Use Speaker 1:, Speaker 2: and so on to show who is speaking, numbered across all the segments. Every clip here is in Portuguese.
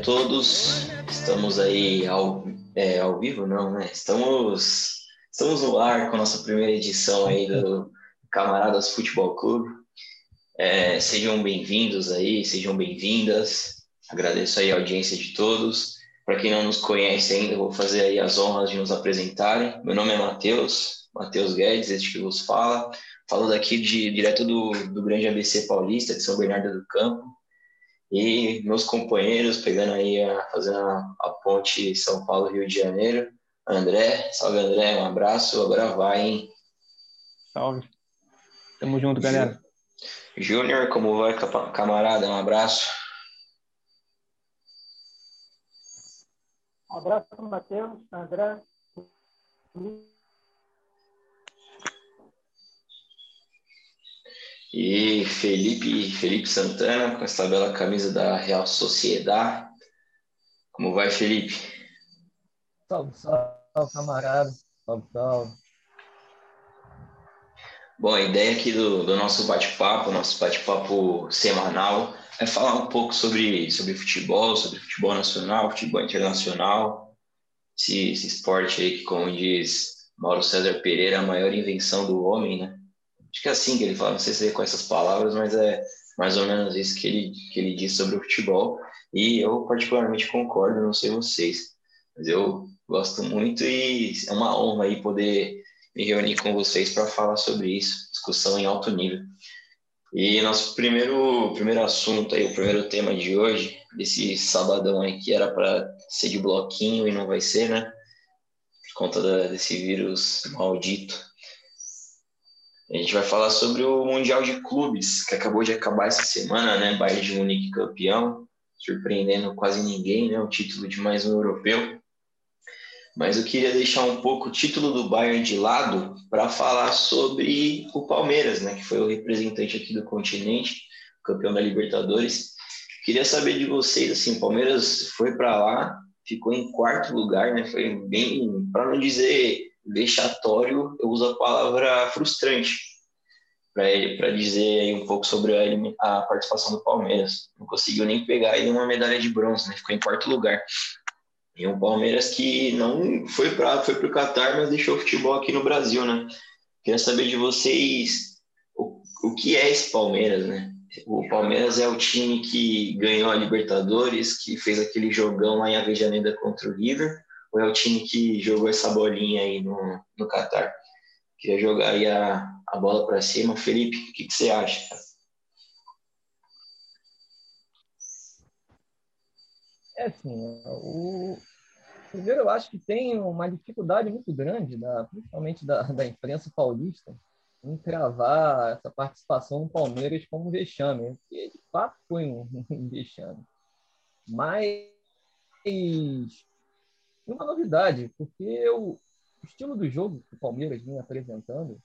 Speaker 1: A todos. Estamos aí ao, é, ao vivo, não, né? Estamos, estamos no ar com a nossa primeira edição aí do Camaradas Futebol Clube. É, sejam bem-vindos aí, sejam bem-vindas. Agradeço aí a audiência de todos. Para quem não nos conhece ainda, vou fazer aí as honras de nos apresentarem. Meu nome é Matheus, Matheus Guedes, este que vos fala. Falo daqui de, direto do, do grande ABC Paulista, de São Bernardo do Campo. E meus companheiros, pegando aí, a, fazendo a, a ponte São Paulo-Rio de Janeiro. André, salve André, um abraço. Agora vai, hein?
Speaker 2: Salve. Tamo junto, galera.
Speaker 1: Júnior, como vai, camarada? Um abraço.
Speaker 3: Um abraço, Matheus, André.
Speaker 1: E Felipe, Felipe Santana, com essa bela camisa da Real Sociedade. Como vai, Felipe?
Speaker 4: Salve, salve, camarada. Salve, salve.
Speaker 1: Bom, a ideia aqui do, do nosso bate-papo, nosso bate-papo semanal, é falar um pouco sobre, sobre futebol, sobre futebol nacional, futebol internacional, esse, esse esporte aí que, como diz Mauro César Pereira, é a maior invenção do homem, né? Acho que é assim que ele fala, não sei se é com essas palavras, mas é mais ou menos isso que ele, que ele diz sobre o futebol. E eu particularmente concordo, não sei vocês, mas eu gosto muito e é uma honra aí poder me reunir com vocês para falar sobre isso, discussão em alto nível. E nosso primeiro, primeiro assunto aí, o primeiro tema de hoje, desse sabadão aí que era para ser de bloquinho e não vai ser, né? Por conta da, desse vírus maldito. A gente vai falar sobre o Mundial de Clubes, que acabou de acabar essa semana, né? Bayern de Munique campeão, surpreendendo quase ninguém, né? O título de mais um europeu. Mas eu queria deixar um pouco o título do Bayern de lado para falar sobre o Palmeiras, né? Que foi o representante aqui do continente, campeão da Libertadores. Queria saber de vocês, assim, o Palmeiras foi para lá, ficou em quarto lugar, né? Foi bem, para não dizer vexatório, eu uso a palavra frustrante para dizer um pouco sobre a, a, participação do Palmeiras. Não conseguiu nem pegar aí uma medalha de bronze, né? Ficou em quarto lugar. E um Palmeiras que não foi para foi o Catar, mas deixou o futebol aqui no Brasil, né? Queria saber de vocês o, o que é esse Palmeiras, né? O Palmeiras é o time que ganhou a Libertadores, que fez aquele jogão lá em Avejaneda contra o River, ou é o time que jogou essa bolinha aí no, no Qatar? Queria jogar aí a, a bola para cima. Felipe, o que, que você acha?
Speaker 4: É assim, o... primeiro eu acho que tem uma dificuldade muito grande, da, principalmente da, da imprensa paulista, em cravar essa participação do Palmeiras como vexame, que de fato foi um vexame. Mas uma novidade, porque o estilo do jogo que o Palmeiras vinha apresentando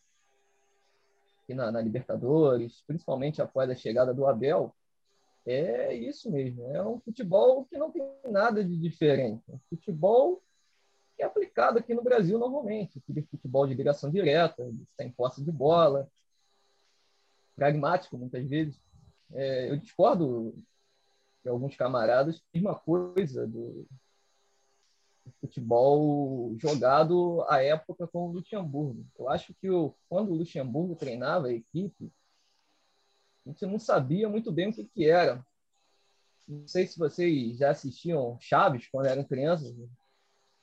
Speaker 4: aqui na, na, Libertadores, principalmente após a chegada do Abel, é isso mesmo. É um futebol que não tem nada de diferente. Um futebol que é aplicado aqui no Brasil normalmente. Aquele futebol de ligação direta, sem posse de bola, pragmático muitas vezes. É, eu discordo de alguns camaradas, mesma coisa do, futebol jogado à época com o Luxemburgo. Eu acho que o, quando o Luxemburgo treinava a equipe, a gente não sabia muito bem o que, que era. Não sei se vocês já assistiam Chaves quando eram crianças.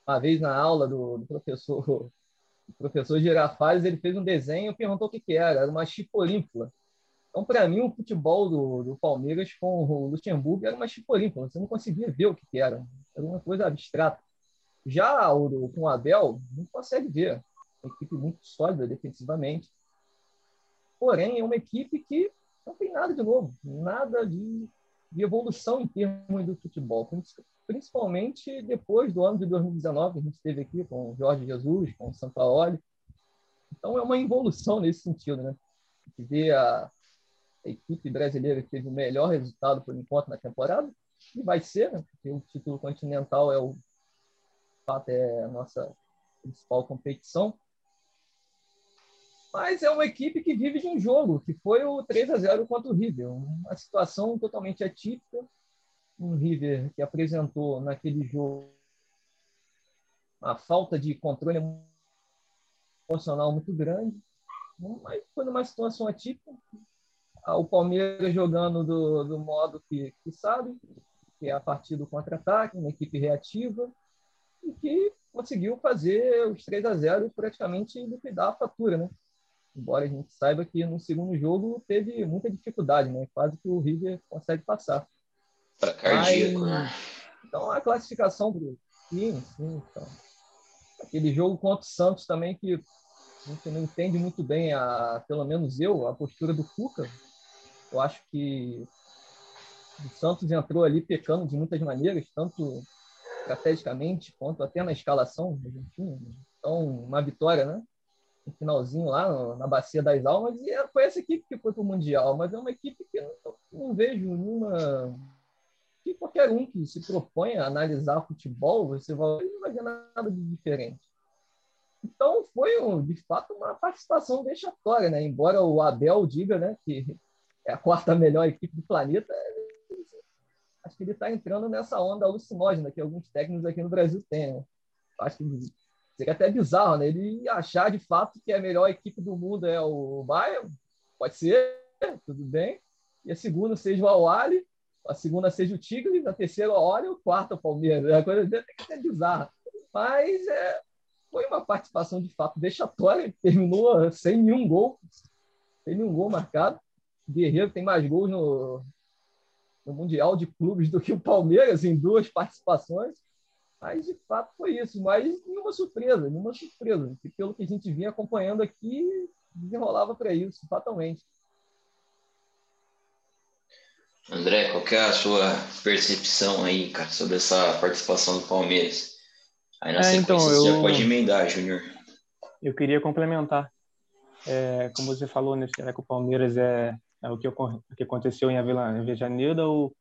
Speaker 4: Uma vez na aula do, do professor o professor Girafales, ele fez um desenho e perguntou o que, que era. Era uma chipolimpla. Então, para mim, o futebol do, do, Palmeiras com o Luxemburgo era uma chipolimpla. Você não conseguia ver o que, que era. Era uma coisa abstrata. Já o, com o Abel, não consegue ver. Uma equipe muito sólida defensivamente. Porém, é uma equipe que não tem nada de novo, nada de, de evolução em termos do futebol. Principalmente depois do ano de 2019, que a gente esteve aqui com o Jorge Jesus, com o Sampaoli. Então, é uma evolução nesse sentido. Né? A vê a, a equipe brasileira que teve o melhor resultado, por enquanto, na temporada, e vai ser, né? porque o título continental é o fato é a nossa principal competição. Mas é uma equipe que vive de um jogo, que foi o 3 a 0 contra o River. Uma situação totalmente atípica. Um River que apresentou naquele jogo uma falta de controle emocional muito grande. Mas foi numa situação atípica. O Palmeiras jogando do, do modo que, que sabe, que é a partir do contra-ataque, uma equipe reativa, e que conseguiu fazer os 3 a 0 e praticamente liquidar a fatura, né? Embora a gente saiba que no segundo jogo teve muita dificuldade, né? Quase que o River consegue passar.
Speaker 1: Para cardíaco, Mas, né?
Speaker 4: Então a classificação do sim, sim, então. Aquele jogo contra o Santos também que a gente não entende muito bem a, pelo menos eu, a postura do Cuca. Eu acho que o Santos entrou ali pecando de muitas maneiras, tanto estrategicamente quanto até na escalação. Então, uma vitória, né? no finalzinho lá na Bacia das Almas, e é, foi essa equipe que foi para o Mundial, mas é uma equipe que não, não vejo nenhuma. Que qualquer um que se propõe a analisar futebol, você vai, não vai ver nada de diferente. Então, foi, de fato, uma participação vexatória, né? Embora o Abel diga né, que é a quarta melhor equipe do planeta, acho que ele está entrando nessa onda alucinógena que alguns técnicos aqui no Brasil têm. Né? Acho que seria até bizarro, né? Ele achar de fato que a melhor equipe do mundo é o Bayern, pode ser, tudo bem. E a segunda seja o Awali, a segunda seja o Tigre, a terceira o Awali o quarto o Palmeiras. A coisa tem que ser bizarra. Mas é, foi uma participação de fato vexatória, terminou sem nenhum gol, sem nenhum gol marcado. Guerreiro tem mais gols no, no Mundial de Clubes do que o Palmeiras em duas participações. Mas, de fato, foi isso. Mas nenhuma surpresa, nenhuma surpresa. Que pelo que a gente vinha acompanhando aqui, desenrolava para isso, fatalmente.
Speaker 1: André, qual é a sua percepção aí, cara, sobre essa participação do Palmeiras? Aí na é, sequência então, você eu... já pode emendar, Júnior.
Speaker 2: Eu queria complementar. É, como você falou, né, será que o Palmeiras é, é o, que, o que aconteceu em Avejaneda ou,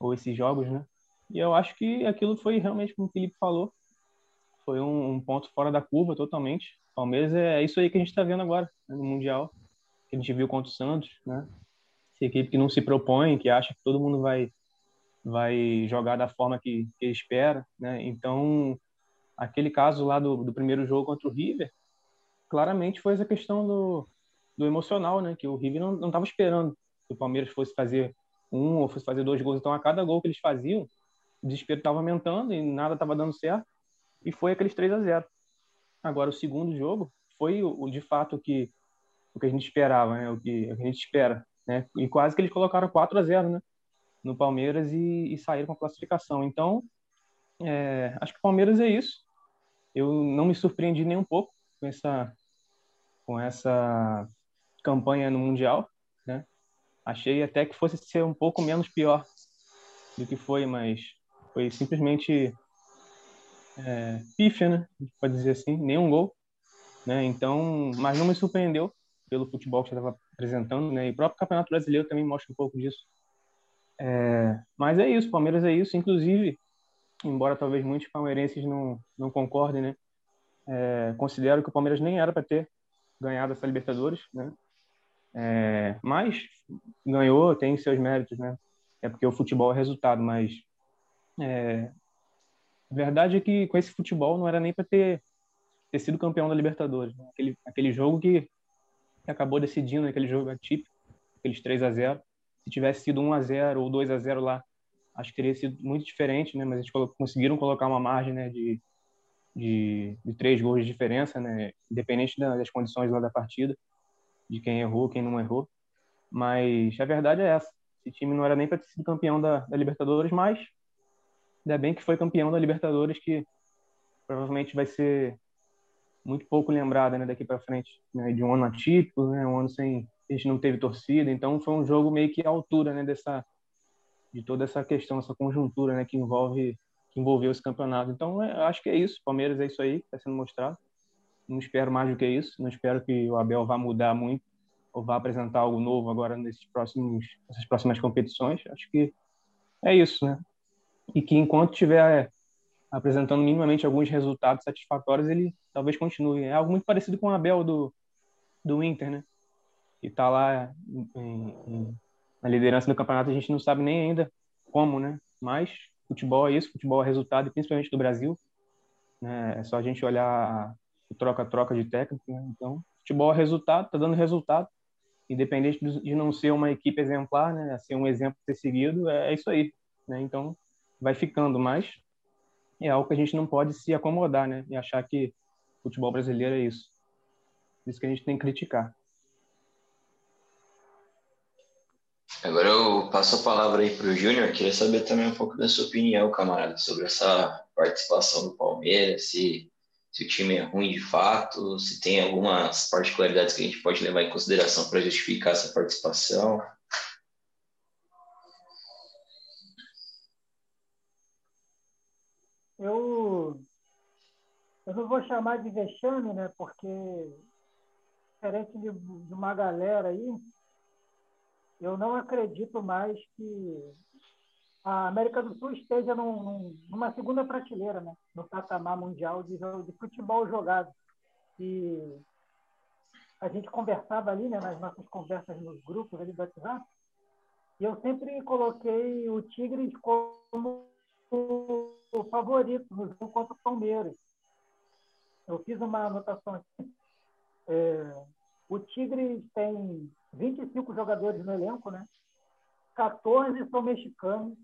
Speaker 2: ou esses jogos, né? E eu acho que aquilo foi realmente como o Felipe falou, foi um, um ponto fora da curva totalmente. Palmeiras é, é isso aí que a gente está vendo agora né, no Mundial, que a gente viu contra o Santos, né? Essa equipe que não se propõe, que acha que todo mundo vai vai jogar da forma que, que espera, né? Então, aquele caso lá do, do primeiro jogo contra o River, claramente foi essa questão do, do emocional, né? Que o River não estava esperando que o Palmeiras fosse fazer um ou fosse fazer dois gols. Então, a cada gol que eles faziam, o desespero estava aumentando e nada estava dando certo. E foi aqueles 3 a 0 Agora, o segundo jogo foi o, de fato que, o que a gente esperava, né? o, que, a gente espera. Né? E quase que eles colocaram 4 a 0 né? no Palmeiras e, e saíram com a classificação. Então, é, acho que o Palmeiras é isso. Eu não me surpreendi nem um pouco com essa, com essa campanha no Mundial. Né? Achei até que fosse ser um pouco menos pior do que foi, mas foi simplesmente é, pífia, né? Pode dizer assim, nenhum gol, né? Então, mas não me surpreendeu pelo futebol que estava apresentando, né? E o próprio Campeonato Brasileiro também mostra um pouco disso. É, mas é isso, Palmeiras é isso. Inclusive, embora talvez muitos palmeirenses não não concordem, né? É, considero que o Palmeiras nem era para ter ganhado essa Libertadores, né? É, mas ganhou, tem seus méritos, né? É porque o futebol é resultado, mas é, a verdade é que com esse futebol não era nem para ter, ter sido campeão da Libertadores. Né? Aquele, aquele jogo que, que acabou decidindo, aquele jogo atípico, aqueles 3 a 0 Se tivesse sido 1 a 0 ou 2 a 0 lá, acho que teria sido muito diferente, né? Mas eles conseguiram colocar uma margem né, de, de, de três gols de diferença, né? Independente das condições lá da partida, de quem errou, quem não errou. Mas a verdade é essa. Esse time não era nem para ter sido campeão da, da Libertadores, mas Ainda bem que foi campeão da Libertadores, que provavelmente vai ser muito pouco lembrada né, daqui para frente, né, de um ano atípico, né, um ano sem a gente não teve torcida, então foi um jogo meio que à altura, né, dessa de toda essa questão, essa conjuntura, né, que envolve que envolveu esse campeonato. Então, é, acho que é isso. Palmeiras é isso aí, está sendo mostrado. Não espero mais do que isso. Não espero que o Abel vá mudar muito ou vá apresentar algo novo agora nesses próximos, nessas próximas competições. Acho que é isso, né? e que enquanto estiver apresentando minimamente alguns resultados satisfatórios, ele talvez continue. É algo muito parecido com o Abel do, do Inter, né? E tá lá em, em, na liderança do campeonato, a gente não sabe nem ainda como, né? Mas futebol é isso, futebol é resultado, principalmente do Brasil. Né? É só a gente olhar troca-troca de técnico, né? Então, futebol é resultado, tá dando resultado, independente de não ser uma equipe exemplar, né? Ser um exemplo a ser seguido, é, é isso aí, né? Então, vai ficando, mas é algo que a gente não pode se acomodar, né? E achar que futebol brasileiro é isso. Isso que a gente tem que criticar.
Speaker 1: Agora eu passo a palavra aí para o Júnior. Queria saber também um pouco da sua opinião, camarada, sobre essa participação do Palmeiras, se, se o time é ruim de fato, se tem algumas particularidades que a gente pode levar em consideração para justificar essa participação.
Speaker 3: Eu, eu não vou chamar de vexame, né? Porque, diferente de, de uma galera aí, eu não acredito mais que a América do Sul esteja num, num, numa segunda prateleira, né? no patamar mundial de, de futebol jogado. E a gente conversava ali, né, nas nossas conversas nos grupos ali do WhatsApp, e eu sempre coloquei o Tigres como o favorito no jogo contra o Palmeiras. Eu fiz uma anotação aqui. É, o Tigres tem 25 jogadores no elenco, né? 14 são mexicanos,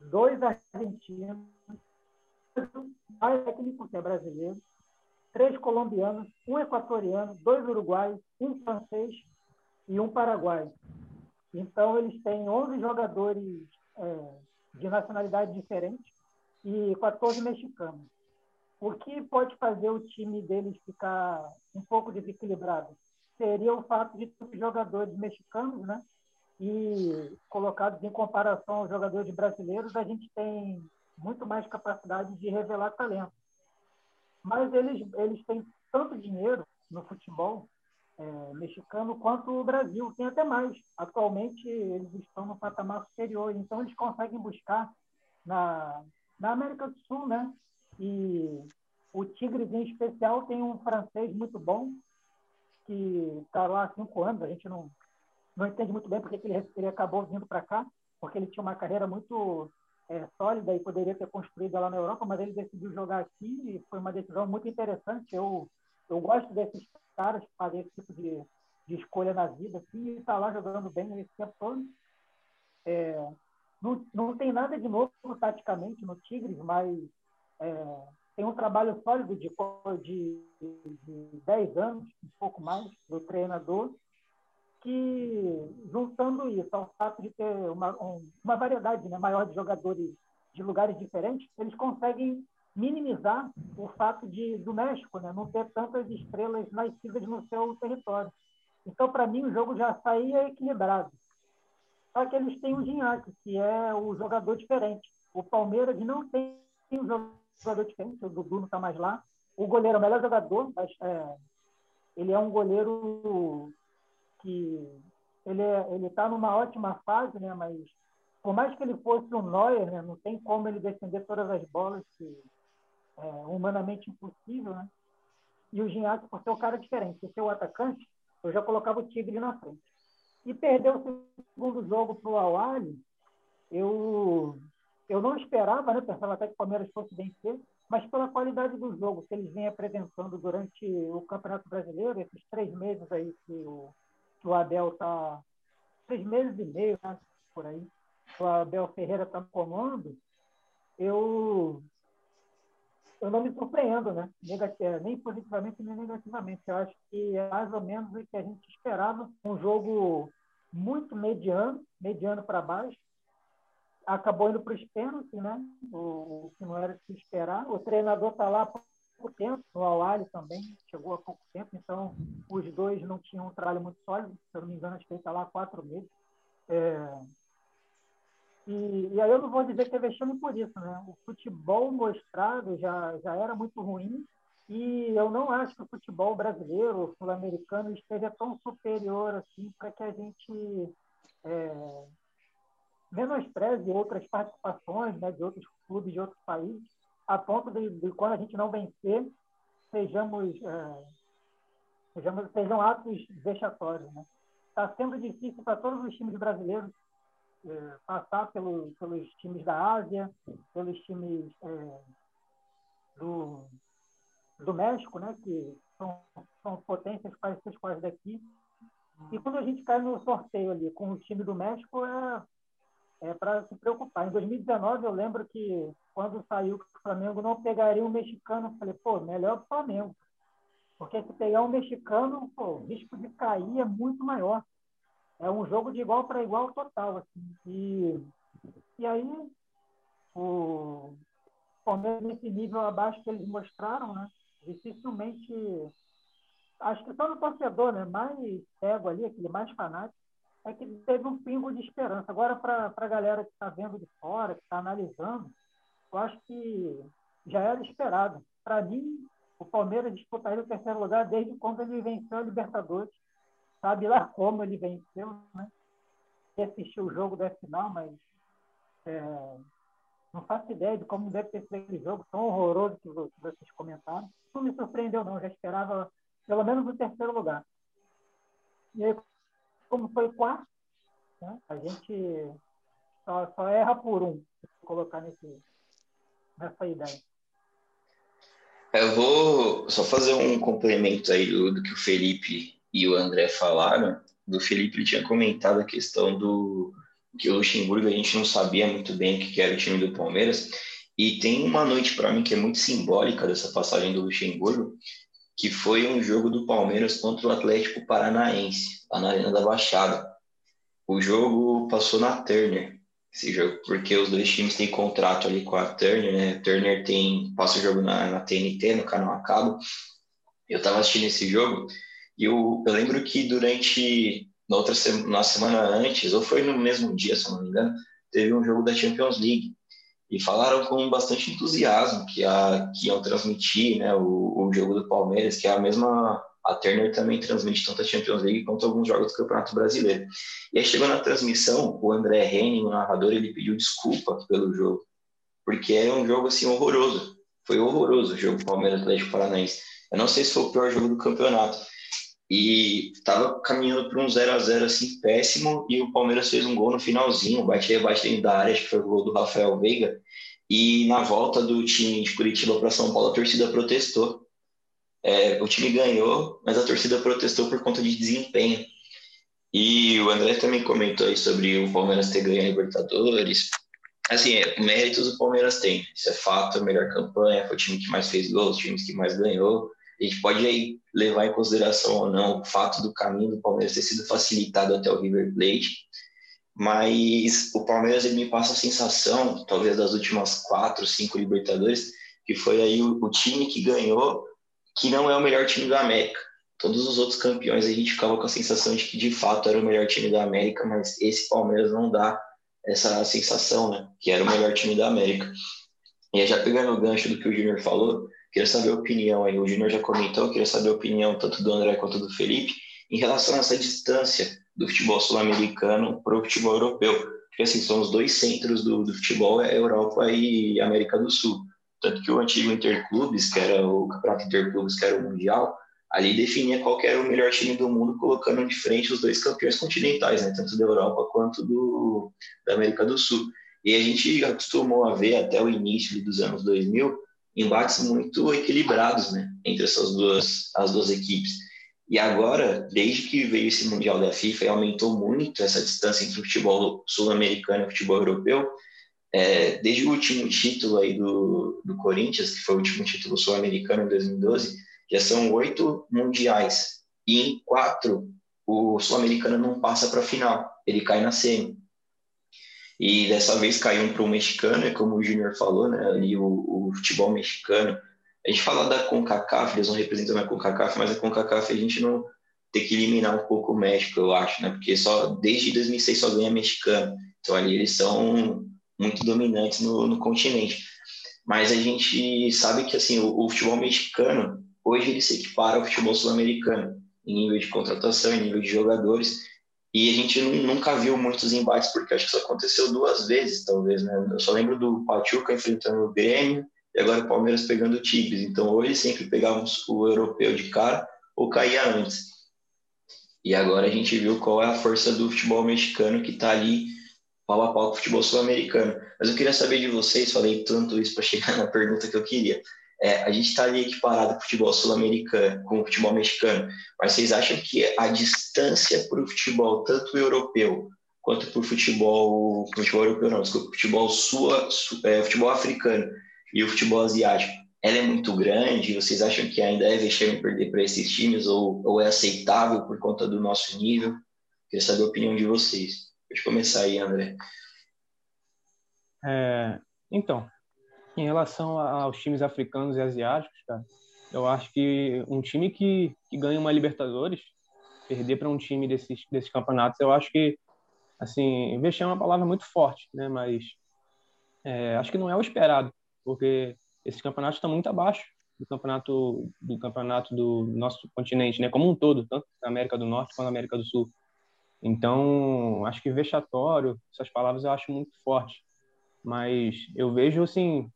Speaker 3: dois argentinos, mais técnico que é brasileiro, três colombianos, um equatoriano, dois uruguaios, um francês e um paraguaio. Então, eles têm 11 jogadores é, de nacionalidade diferente e 14 mexicanos. O que pode fazer o time deles ficar um pouco desequilibrado? seria o fato de ter jogadores mexicanos, né? E colocados em comparação aos jogadores brasileiros, a gente tem muito mais capacidade de revelar talento. Mas eles, eles têm tanto dinheiro no futebol é, mexicano quanto o Brasil, tem até mais. Atualmente, eles estão no patamar superior, então eles conseguem buscar na, na América do Sul, né? E o Tigres, em especial, tem um francês muito bom, que está lá há cinco anos, a gente não, não entende muito bem porque ele, ele acabou vindo para cá, porque ele tinha uma carreira muito é, sólida e poderia ter construído lá na Europa, mas ele decidiu jogar aqui e foi uma decisão muito interessante. Eu, eu gosto desses caras que fazem esse tipo de, de escolha na vida, assim, e está lá jogando bem esse tempo todo. É, não, não tem nada de novo taticamente no Tigres, mas é, tem um trabalho sólido de, de, de 10 anos, um pouco mais, do treinador, que, juntando isso ao fato de ter uma, uma variedade né, maior de jogadores de lugares diferentes, eles conseguem minimizar o fato de do México né, não ter tantas estrelas nascidas no seu território. Então, para mim, o jogo já saía equilibrado. Só que eles têm o Ginhaque, que é o jogador diferente. O Palmeiras não tem um jogador diferente, o Dudu não está mais lá. O goleiro é o melhor jogador, mas é, ele é um goleiro que ele é, ele está numa ótima fase, né? Mas por mais que ele fosse um Neuer, né? Não tem como ele defender todas as bolas, que é humanamente impossível, né? E o Ginhaque, por ser um cara diferente, por ser o atacante, eu já colocava o Tigre na frente. E perdeu o segundo jogo para o Awali, eu eu não esperava, né? Pensava até que o Palmeiras fosse vencer, mas pela qualidade do jogo que eles vêm apresentando durante o Campeonato Brasileiro, esses três meses aí que o, o Abel está. Três meses e meio, né? Por aí. O Abel Ferreira está no comando, eu. Eu não me surpreendo, né? Negativa, nem positivamente nem negativamente. Eu acho que é mais ou menos o que a gente esperava. Um jogo muito mediano, mediano para baixo, acabou indo para os pênaltis, né? O, o, que não era de se esperar. O treinador está lá pouco tempo, o Awali também chegou há pouco tempo, então os dois não tinham um trabalho muito sólido. Se eu não me engano, acho que ele está lá há quatro meses. É... E, e, aí eu não vou dizer que é vexame por isso, né? O futebol mostrado já, já era muito ruim e eu não acho que o futebol brasileiro, sul-americano, esteja tão superior assim para que a gente é, menospreze outras participações né, de outros clubes de outros países, a ponto de, de quando a gente não vencer, sejamos é, sejam, sejam atos vexatórios. Está né? Tá sendo difícil para todos os times brasileiros é, passar pelo, pelos times da Ásia, pelos times é, do, do México, né, que são, são potências parecidas com as daqui. E quando a gente cai no sorteio ali com o time do México, é, é para se preocupar. Em 2019, eu lembro que quando saiu que o Flamengo não pegaria um mexicano, eu falei, pô, melhor o Flamengo. Porque se pegar um mexicano, pô, o risco de cair é muito maior. É um jogo de igual para igual total. Assim. E, e aí, o Palmeiras, nesse nível abaixo que eles mostraram, né, dificilmente. Acho que só no torcedor né, mais cego ali, aquele mais fanático, é que teve um pingo de esperança. Agora, para a galera que está vendo de fora, que está analisando, eu acho que já era esperado. Para mim, o Palmeiras disputaria o terceiro lugar desde quando ele venceu a Libertadores. Sabe lá como ele venceu, né? Assistiu o jogo da final, mas é, não faço ideia de como deve ter sido aquele jogo tão horroroso que vocês comentaram. Não me surpreendeu, não. Já esperava pelo menos o terceiro lugar. E aí, como foi quarto, né? a gente só, só erra por um, colocar nesse, ideia.
Speaker 1: Eu vou só fazer um complemento aí do, do que o Felipe e o André falaram. Do Felipe, ele tinha comentado a questão do que o Luxemburgo a gente não sabia muito bem o que era o time do Palmeiras. E tem uma noite para mim que é muito simbólica dessa passagem do Luxemburgo, que foi um jogo do Palmeiras contra o Atlético Paranaense, lá na Arena da Baixada. O jogo passou na Turner, esse jogo, porque os dois times têm contrato ali com a Turner, né? A Turner tem, passa o jogo na, na TNT, no canal a cabo. Eu estava assistindo esse jogo e eu, eu lembro que durante, na outra na semana antes, ou foi no mesmo dia, se não me engano, teve um jogo da Champions League. E falaram com bastante entusiasmo que, a, que iam transmitir né, o, o jogo do Palmeiras, que é a mesma a Turner também transmite tanto a Champions League quanto alguns jogos do Campeonato Brasileiro. E aí chegou na transmissão, o André Henning, o narrador, ele pediu desculpa pelo jogo, porque é um jogo assim horroroso. Foi horroroso o jogo Palmeiras Atlético Paranaense. Eu não sei se foi o pior jogo do campeonato. E estava caminhando para um 0 a 0 assim péssimo e o Palmeiras fez um gol no finalzinho, bate rebate dentro da área, acho que foi o gol do Rafael Veiga. E na volta do time de Curitiba para São Paulo, a torcida protestou é, o time ganhou, mas a torcida protestou por conta de desempenho. E o André também comentou aí sobre o Palmeiras ter ganho a Libertadores. Assim, é, méritos o Palmeiras tem, isso é fato, a melhor campanha, foi o time que mais fez gols, os times que mais ganhou. A gente pode aí levar em consideração ou não o fato do caminho do Palmeiras ter sido facilitado até o River Plate, mas o Palmeiras ele me passa a sensação, talvez das últimas quatro, cinco Libertadores, que foi aí o, o time que ganhou que não é o melhor time da América. Todos os outros campeões a gente ficava com a sensação de que de fato era o melhor time da América, mas esse Palmeiras não dá essa sensação, né? Que era o melhor time da América. E já pegando o gancho do que o Júnior falou, queria saber a opinião aí. O Júnior já comentou, queria saber a opinião tanto do André quanto do Felipe em relação a essa distância do futebol sul-americano para o futebol europeu. Porque assim, são os dois centros do, do futebol, é Europa e América do Sul. Tanto que o antigo Interclubes, que era o Campeonato Interclubes, que era o Mundial, ali definia qual era o melhor time do mundo, colocando de frente os dois campeões continentais, né? tanto da Europa quanto do, da América do Sul. E a gente acostumou a ver até o início dos anos 2000 embates muito equilibrados né? entre essas duas, as duas equipes. E agora, desde que veio esse Mundial da FIFA aumentou muito essa distância entre o futebol sul-americano e o futebol europeu, é, desde o último título aí do, do Corinthians, que foi o último título sul-americano em 2012, já são oito mundiais. E em quatro, o sul-americano não passa para a final, ele cai na semi. E dessa vez caiu um para o mexicano, como o Júnior falou, né? Ali o, o, futebol mexicano. A gente fala da CONCACAF, eles não representam a CONCACAF, mas a CONCACAF a gente não tem que eliminar um pouco o México, eu acho, né? Porque só desde 2006 só ganha mexicano. Então ali eles são muito dominantes no, no continente. Mas a gente sabe que assim o, o futebol mexicano hoje ele se equipara ao futebol sul-americano em nível de contratação, em nível de jogadores. E a gente nunca viu muitos embates, porque acho que isso aconteceu duas vezes, talvez, né? Eu só lembro do Pachuca enfrentando o Grêmio e agora o Palmeiras pegando o Tigres. Então, eles sempre pegavam o europeu de cara, ou caía antes. E agora a gente viu qual é a força do futebol mexicano que está ali pau a pau com o futebol sul-americano. Mas eu queria saber de vocês, falei tanto isso para chegar na pergunta que eu queria. É, a gente está ali equiparado com o futebol sul-americano, com o futebol mexicano, mas vocês acham que a distância para o futebol, tanto europeu quanto para o futebol, futebol europeu não, desculpa, futebol, sua, é, futebol africano e o futebol asiático, ela é muito grande? Vocês acham que ainda é vexame perder para esses times ou, ou é aceitável por conta do nosso nível? Queria saber a opinião de vocês. Pode começar aí, André.
Speaker 2: É, então, em relação aos times africanos e asiáticos, cara, eu acho que um time que, que ganha uma Libertadores, perder para um time desses, desses campeonatos, eu acho que, assim, vexame é uma palavra muito forte, né? Mas é, acho que não é o esperado, porque esses campeonatos estão muito abaixo do campeonato do campeonato do nosso continente, né? Como um todo, tanto na América do Norte quanto na América do Sul. Então, acho que vexatório, essas palavras eu acho muito forte. Mas eu vejo, assim,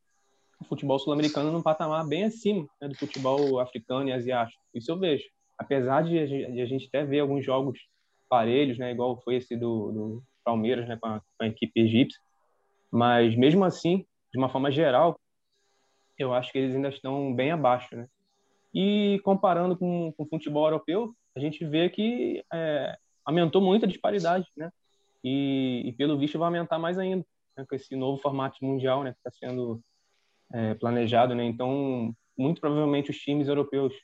Speaker 2: o futebol sul-americano num patamar bem acima né, do futebol africano e asiático. Isso eu vejo. Apesar de a gente até ver alguns jogos parelhos, né, igual foi esse do, do Palmeiras né, com, a, com a equipe egípcia, mas mesmo assim, de uma forma geral, eu acho que eles ainda estão bem abaixo. Né? E comparando com, com o futebol europeu, a gente vê que é, aumentou muito a disparidade, né? E, e, pelo visto vai aumentar mais ainda né? com esse novo formato mundial, né? Que está sendo é, planejado, né? Então, muito provavelmente os times europeus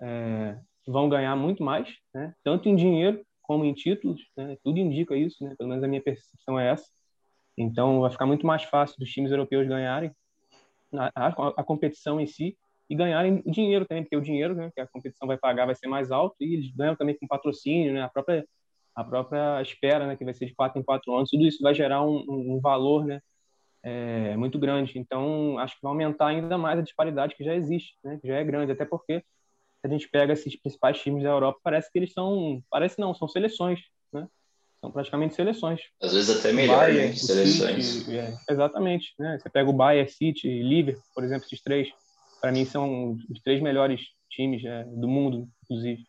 Speaker 2: é, vão ganhar muito mais, né? Tanto em dinheiro como em títulos, né? Tudo indica isso, né? Pelo menos a minha percepção é essa. Então, vai ficar muito mais fácil dos times europeus ganharem a, a, a competição em si e ganharem dinheiro também, porque o dinheiro né, que a competição vai pagar vai ser mais alto e eles ganham também com patrocínio, né? A própria a própria espera, né, que vai ser de quatro em quatro anos, tudo isso vai gerar um, um valor, né, é, muito grande. Então, acho que vai aumentar ainda mais a disparidade que já existe, né? que já é grande, até porque a gente pega esses principais times da Europa, parece que eles são, parece não, são seleções, né? São praticamente seleções.
Speaker 1: Às vezes até melhor, Bayern, né? Seleções.
Speaker 2: City, é, exatamente, né? Você pega o Bayern, City, Liverpool, por exemplo, esses três, para mim são os três melhores times é, do mundo, inclusive.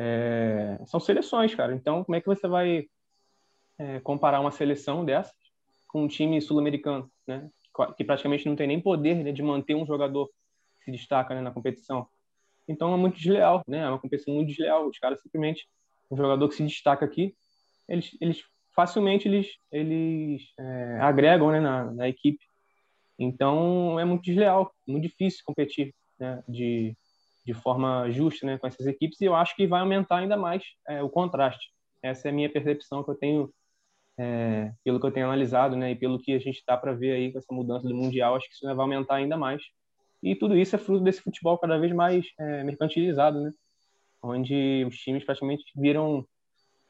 Speaker 2: É, são seleções, cara. Então, como é que você vai é, comparar uma seleção dessa com um time sul-americano, né? Que praticamente não tem nem poder né, de manter um jogador que se destaca né, na competição. Então é muito desleal, né? É uma competição muito desleal. Os caras simplesmente um jogador que se destaca aqui, eles, eles facilmente eles eles é, agregam né, na, na equipe. Então é muito desleal, muito difícil competir né, de de forma justa né, com essas equipes e eu acho que vai aumentar ainda mais é, o contraste. Essa é a minha percepção que eu tenho é, pelo que eu tenho analisado, né, e pelo que a gente está para ver aí com essa mudança do mundial, acho que isso vai aumentar ainda mais. E tudo isso é fruto desse futebol cada vez mais é, mercantilizado, né, onde os times praticamente viram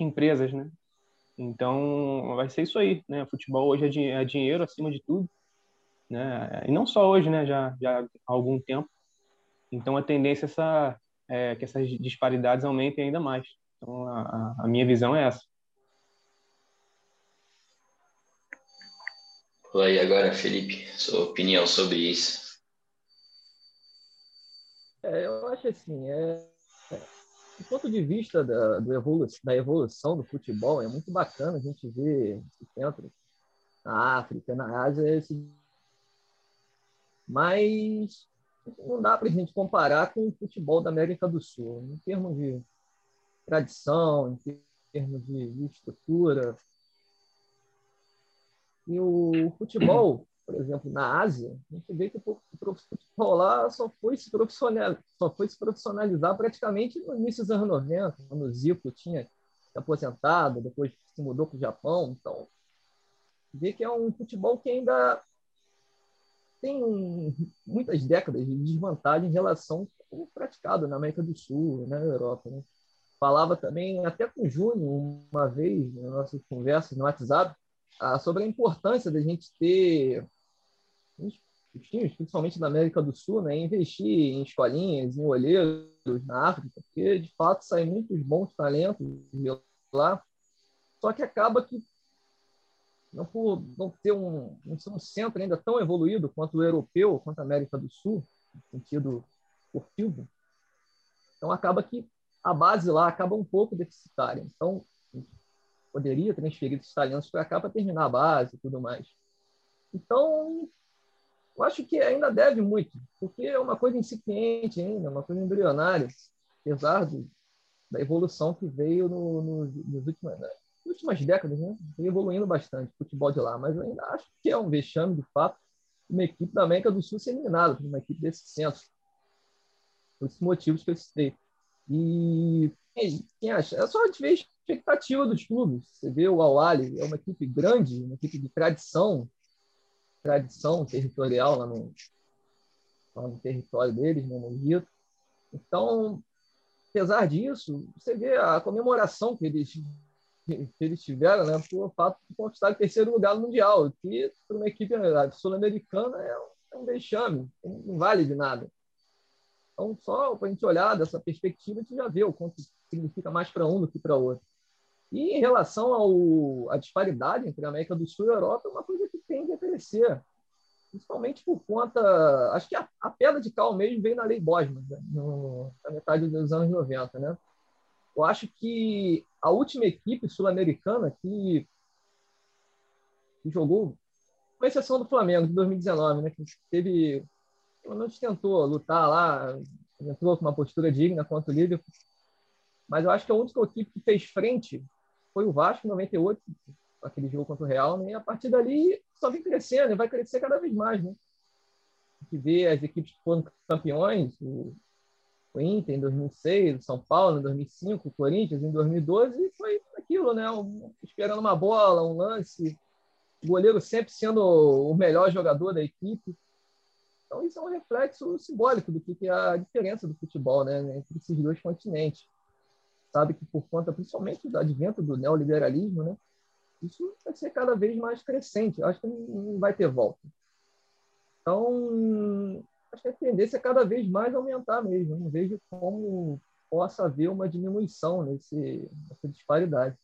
Speaker 2: empresas, né. Então vai ser isso aí, né. O futebol hoje é, é dinheiro acima de tudo, né, e não só hoje, né, já, já há algum tempo. Então a tendência é essa, é que essas disparidades aumentem ainda mais. Então a, a minha visão é essa.
Speaker 1: Aí agora, Felipe, sua opinião sobre isso.
Speaker 4: É, eu acho assim, é, do ponto de vista da, do evolu da evolução do futebol, é muito bacana a gente ver esse centro na África, na Ásia, esse... mas não dá para a gente comparar com o futebol da América do Sul, em termos de tradição, em termos de, estrutura, e o futebol, por exemplo, na Ásia, a gente vê que o futebol lá só foi se profissionalizar, só foi se profissionalizar praticamente no início dos anos 90, quando o Zico tinha se aposentado, depois se mudou para o Japão. Então, vê que é um futebol que ainda tem muitas décadas de desvantagem em relação ao praticado na América do Sul, na Europa. Né? Falava também, até com o Júnior, uma vez, nas nossas conversas no WhatsApp, ah, sobre a importância da gente ter os times, principalmente da América do Sul, né, investir em escolinhas, em olheiros na África, porque de fato saem muitos bons talentos de lá, só que acaba que não por não ter um, um centro ainda tão evoluído quanto o europeu, quanto a América do Sul, no sentido esportivo, Então acaba que a base lá acaba um pouco deficitária. Então poderia transferir esses talentos para cá para terminar a base e tudo mais. Então, eu acho que ainda deve muito, porque é uma coisa incipiente ainda, uma coisa embrionária, apesar do, da evolução que veio no, no, nos últimos, nas últimas décadas, né? Veio evoluindo bastante o futebol de lá, mas eu ainda acho que é um vexame, de fato, uma equipe da América do Sul ser eliminada por uma equipe desse centro. Por esses motivos que eu citei. E quem acha? É só de ver a expectativa dos clubes. Você vê o Al-Ali, é uma equipe grande, uma equipe de tradição, tradição territorial lá no, lá no território deles, né, no Rio. Então, apesar disso, você vê a comemoração que eles, que eles tiveram né, por fato de conquistar o terceiro lugar no Mundial, que para uma equipe sul-americana é, é um vexame, não vale de nada. Então, só para a gente olhar dessa perspectiva, a gente já vê o quanto significa mais para um do que para outro. E em relação ao, à disparidade entre a América do Sul e a Europa, é uma coisa que tende a crescer, principalmente por conta. Acho que a, a pedra de cal mesmo veio na Lei Bosman, né, no, na metade dos anos 90. Né? Eu acho que a última equipe sul-americana que, que, jogou, com exceção do Flamengo, de 2019, né, que teve. Pelo menos tentou lutar lá, entrou com uma postura digna contra o Liverpool. Mas eu acho que a única equipe que fez frente foi o Vasco em 98, aquele jogo contra o Real, né? e a partir dali só vem crescendo e vai crescer cada vez mais. Né? A gente vê as equipes que foram campeões, o, o Inter em 2006, o São Paulo em 2005, o Corinthians em 2012, e foi aquilo, né? Um, esperando uma bola, um lance, o goleiro sempre sendo o melhor jogador da equipe. Então, isso é um reflexo simbólico do que é a diferença do futebol né, entre esses dois continentes sabe que por conta principalmente do advento do neoliberalismo, né, isso vai ser cada vez mais crescente. Acho que não vai ter volta. Então, acho que a tendência é cada vez mais aumentar mesmo. Não vejo como possa haver uma diminuição nesse, nessa disparidade.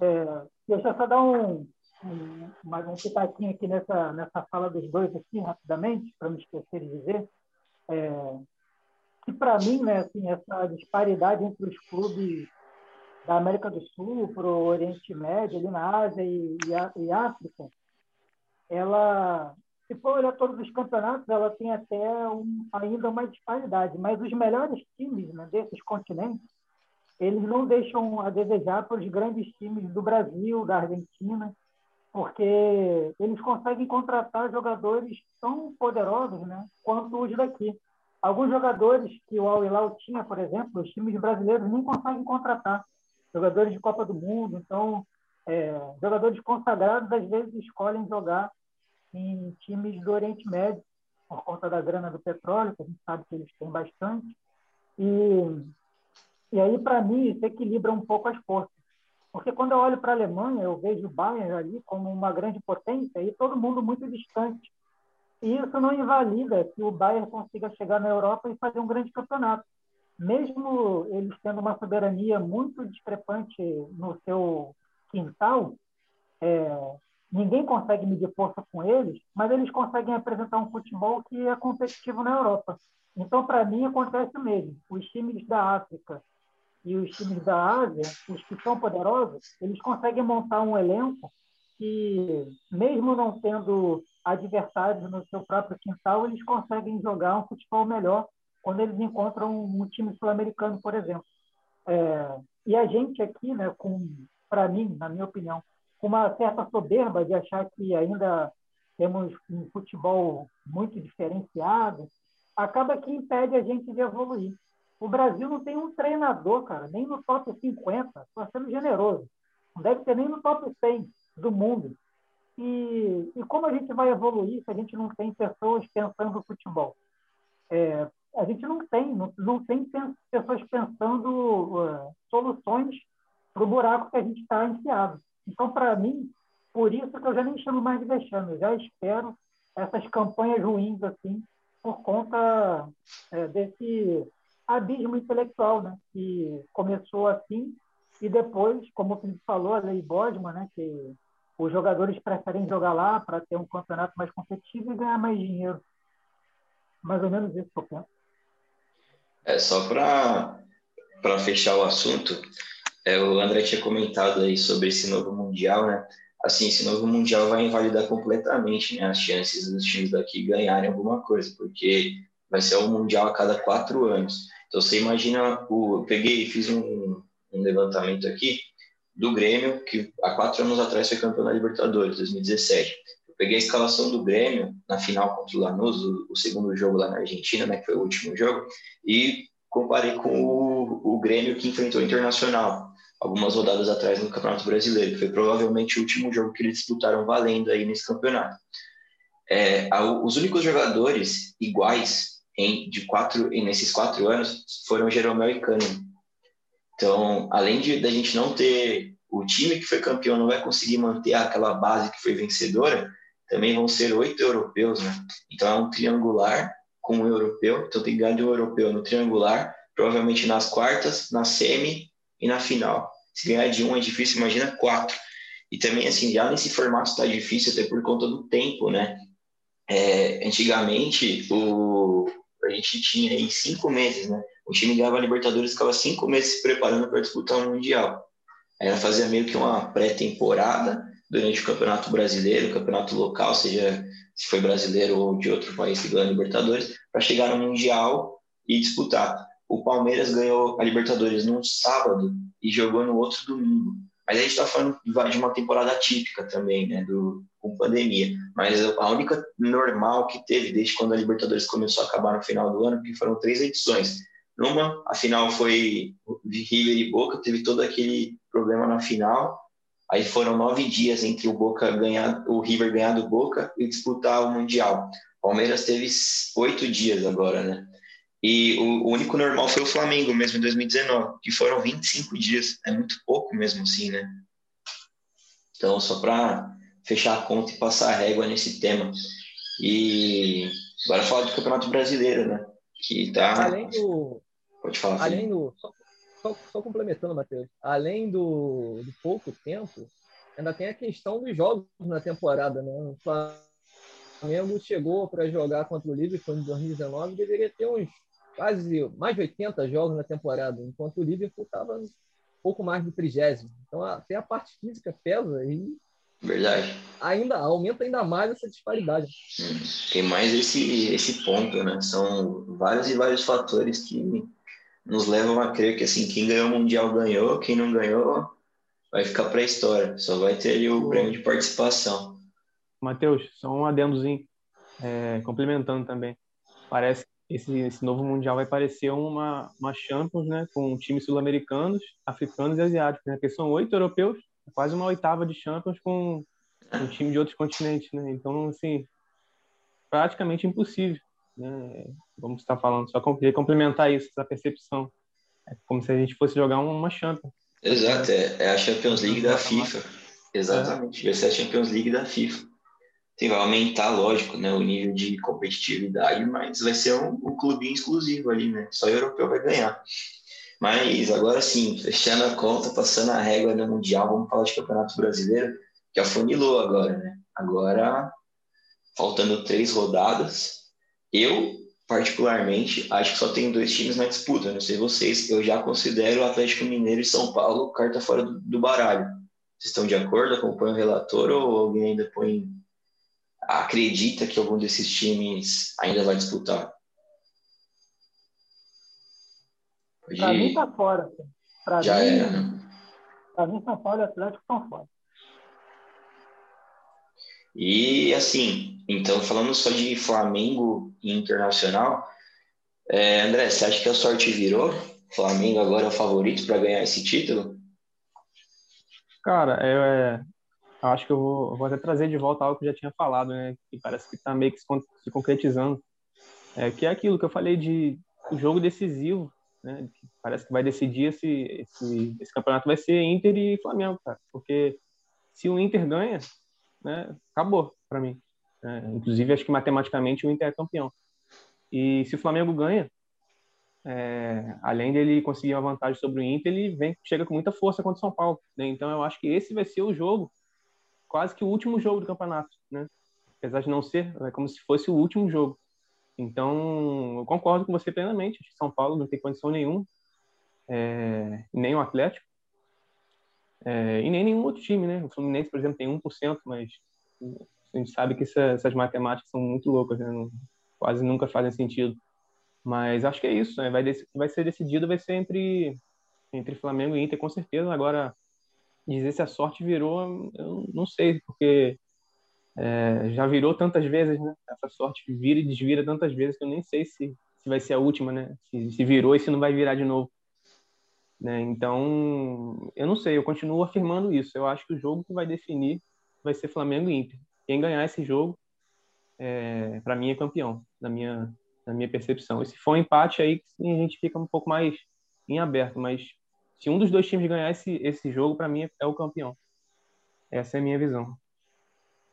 Speaker 3: É, deixa eu só dar um, um, mais um pitaquinho aqui nessa, nessa fala dos dois aqui, rapidamente, para não esquecer de dizer. É, que para mim, né, assim, essa disparidade entre os clubes da América do Sul para o Oriente Médio, ali na Ásia e, e, e, África, ela, se for olhar todos os campeonatos, ela tem até um, ainda uma disparidade. Mas os melhores times né, desses continentes, eles não deixam a desejar para os grandes times do Brasil, da Argentina, porque eles conseguem contratar jogadores tão poderosos né, quanto os daqui. Alguns jogadores que o Al Hilal tinha, por exemplo, os times brasileiros nem conseguem contratar. Jogadores de Copa do Mundo, então, é, jogadores consagrados às vezes escolhem jogar em times do Oriente Médio, por conta da grana do petróleo, que a gente sabe que eles têm bastante. E, e aí, para mim, isso equilibra um pouco as forças. Porque quando eu olho para a Alemanha, eu vejo o Bayern ali como uma grande potência e todo mundo muito distante isso não invalida que o Bayern consiga chegar na Europa e fazer um grande campeonato. Mesmo eles tendo uma soberania muito discrepante no seu quintal, é, ninguém consegue medir força com eles, mas eles conseguem apresentar um futebol que é competitivo na Europa. Então, para mim, acontece o mesmo. Os times da África e os times da Ásia, os que são poderosos, eles conseguem montar um elenco que, mesmo não tendo adversários no seu próprio quintal, eles conseguem jogar um futebol melhor quando eles encontram um time sul-americano, por exemplo. É, e a gente aqui, né, com, para mim, na minha opinião, uma certa soberba de achar que ainda temos um futebol muito diferenciado, acaba que impede a gente de evoluir. O Brasil não tem um treinador, cara, nem no top 50, estou sendo generoso. Não deve ter nem no top 100 do mundo. E, e como a gente vai evoluir se a gente não tem pessoas pensando no futebol? É, a gente não tem, não, não tem pessoas pensando uh, soluções para o buraco que a gente está enfiado. Então, para mim, por isso que eu já nem chamo mais de vexame, eu já espero essas campanhas ruins assim, por conta é, desse abismo intelectual, né, que começou assim e depois, como o Felipe falou, a lei Bosman, né, que os jogadores preferem jogar lá para ter um campeonato mais competitivo e ganhar mais dinheiro. Mais ou menos isso penso.
Speaker 1: É só para fechar o assunto, é, o André tinha comentado aí sobre esse novo mundial, né? Assim, esse novo mundial vai invalidar completamente né, as chances dos times daqui ganharem alguma coisa, porque vai ser um mundial a cada quatro anos. Então você imagina, o, eu peguei, fiz um, um levantamento aqui do Grêmio, que há quatro anos atrás foi campeão da Libertadores, 2017. Eu peguei a escalação do Grêmio na final contra o Lanús, o, o segundo jogo lá na Argentina, né, que foi o último jogo, e comparei com o, o Grêmio que enfrentou o Internacional algumas rodadas atrás no Campeonato Brasileiro, que foi provavelmente o último jogo que eles disputaram valendo aí nesse campeonato. É, os únicos jogadores iguais em, de quatro, nesses quatro anos foram Jeromel e Kahneman. Então, além de da gente não ter o time que foi campeão não vai conseguir manter aquela base que foi vencedora, também vão ser oito europeus, né? Então é um triangular com um europeu, então tem ganhar de um europeu no triangular, provavelmente nas quartas, na semi e na final. Se ganhar de um é difícil, imagina quatro. E também, assim, já nesse formato está difícil até por conta do tempo, né? É, antigamente, o, a gente tinha aí cinco meses, né? O time ganhava a Libertadores, ficava cinco meses se preparando para disputar o um Mundial. Aí ela fazia meio que uma pré-temporada durante o Campeonato Brasileiro, o Campeonato Local, seja se foi brasileiro ou de outro país que ganha Libertadores, para chegar no Mundial e disputar o Palmeiras ganhou a Libertadores num sábado e jogou no outro domingo. Mas a gente está falando de uma temporada típica também, né, do, com pandemia. Mas a única normal que teve desde quando a Libertadores começou a acabar no final do ano, que foram três edições. Numa, a final foi River e Boca, teve todo aquele problema na final. Aí foram nove dias entre o Boca ganhar, o River ganhar do Boca e disputar o Mundial. Palmeiras teve oito dias agora, né? E o, único normal foi o Flamengo mesmo em 2019, que foram 25 dias. É muito pouco mesmo assim, né? Então, só para fechar a conta e passar a régua nesse tema. E agora falar do Campeonato Brasileiro, né? Que tá.
Speaker 4: Além do.
Speaker 1: Pode falar.
Speaker 4: Além do. Só, só, só complementando, Matheus. Além do, do pouco tempo, ainda tem a questão dos jogos na temporada, né? O Flamengo chegou para jogar contra o Liverpool em 2019 deveria ter uns quase mais de 80 jogos na temporada, enquanto o Liverpool estava um pouco mais do trigésimo. Então, até a parte física pesa e
Speaker 1: Verdade.
Speaker 4: Ainda aumenta ainda mais essa disparidade.
Speaker 1: Hum, tem mais esse esse ponto, né? São vários e vários fatores que nos levam a crer que assim quem ganhou o mundial ganhou, quem não ganhou vai ficar para a história. Só vai ter ali o prêmio de participação.
Speaker 2: Matheus, só um adendozinho, é, complementando também. Parece esse, esse novo mundial vai parecer uma, uma Champions, né, com times sul-americanos, africanos e asiáticos, né, porque são oito europeus, quase uma oitava de Champions com um time de outros continentes, né? Então, assim, praticamente impossível, né? Vamos estar falando, só queria complementar isso, essa percepção. É como se a gente fosse jogar uma Champions.
Speaker 1: Exato, é, é a Champions League da FIFA. Exatamente, vai ser a Champions League da FIFA. Sim, vai aumentar, lógico, né, o nível de competitividade, mas vai ser um, um clubinho exclusivo ali, né? Só o europeu vai ganhar. Mas agora sim, fechando a conta, passando a régua no Mundial, vamos falar de Campeonato Brasileiro, que afunilou agora, né? Agora, faltando três rodadas, eu, particularmente, acho que só tem dois times na disputa, não sei vocês, eu já considero o Atlético Mineiro e São Paulo carta fora do, do baralho. Vocês estão de acordo? Acompanham o relator ou alguém ainda põe acredita que algum desses times ainda vai disputar?
Speaker 3: Pode... Para mim está fora. Para
Speaker 1: Já mim, era, né?
Speaker 3: Para mim, São Paulo e Atlético estão fora.
Speaker 1: E assim, então falando só de Flamengo e Internacional, é, André, você acha que a sorte virou? Flamengo agora é o favorito para ganhar esse título?
Speaker 2: Cara, é, acho que eu vou, eu vou, até trazer de volta algo que eu já tinha falado, né? Que parece que está meio que se, concretizando. É, que é aquilo que eu falei de jogo decisivo, né? Que parece que vai decidir esse, esse, esse campeonato vai ser Inter e Flamengo, cara. Porque se o Inter ganha, né? Acabou para mim. É, inclusive, acho que matematicamente o Inter é campeão. E se o Flamengo ganha, é, além dele conseguir uma vantagem sobre o Inter, ele vem chega com muita força contra o São Paulo. Né? Então, eu acho que esse vai ser o jogo quase que o último jogo do campeonato, né? Apesar de não ser, é como se fosse o último jogo. Então, eu concordo com você plenamente. São Paulo não tem condição nenhuma, é, nem o Atlético, é, e nem nenhum outro time, né? O Fluminense, por exemplo, tem 1%, mas a gente sabe que essa, essas matemáticas são muito loucas, né? Não, quase nunca fazem sentido. Mas acho que é isso, né? Vai, vai ser decidido, vai ser entre, entre Flamengo e Inter, com certeza. Agora, dizer se a sorte virou, eu não sei, porque é, já virou tantas vezes, né? Essa sorte vira e desvira tantas vezes que eu nem sei se, se vai ser a última, né? Se, se virou e se não vai virar de novo. Né? Então, eu não sei, eu continuo afirmando isso. Eu acho que o jogo que vai definir vai ser Flamengo e Inter. Quem ganhar esse jogo, é, para mim, é campeão, na minha, na minha percepção. E se for um empate, aí a gente fica um pouco mais em aberto. Mas se um dos dois times ganhar esse, esse jogo, para mim, é o campeão. Essa é a minha visão.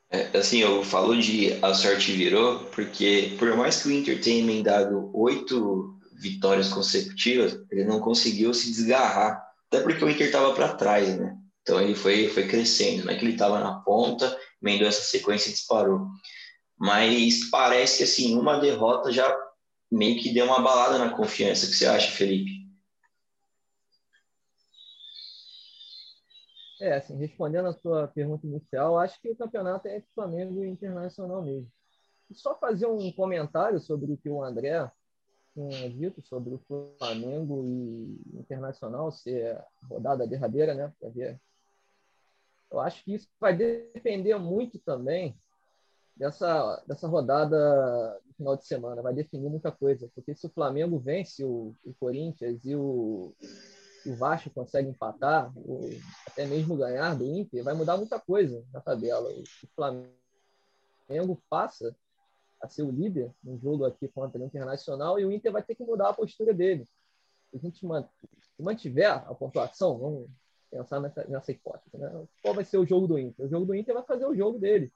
Speaker 1: É, assim, eu falo de a sorte virou, porque por mais que o Inter tenha emendado oito vitórias consecutivas, ele não conseguiu se desgarrar, até porque o Inter estava para trás, né? Então ele foi, foi crescendo, não é que ele estava na ponta, emendou essa sequência e disparou. Mas parece que assim, uma derrota já meio que deu uma balada na confiança. O que você acha, Felipe?
Speaker 4: É, assim, respondendo a sua pergunta inicial, acho que o campeonato é Flamengo Internacional mesmo. Só fazer um comentário sobre o que o André tinha dito sobre o Flamengo e Internacional ser a rodada derradeira, né? Para ver. Eu acho que isso vai depender muito também dessa, dessa rodada no final de semana. Vai definir muita coisa. Porque se o Flamengo vence o, o Corinthians e o, o Vasco consegue empatar, ou até mesmo ganhar do Inter, vai mudar muita coisa na tabela. O Flamengo passa a ser o líder no jogo aqui contra o Internacional e o Inter vai ter que mudar a postura dele. Se a gente mantiver a pontuação, vamos pensar nessa, nessa hipótese, né? qual vai ser o jogo do Inter? O jogo do Inter vai fazer o jogo dele.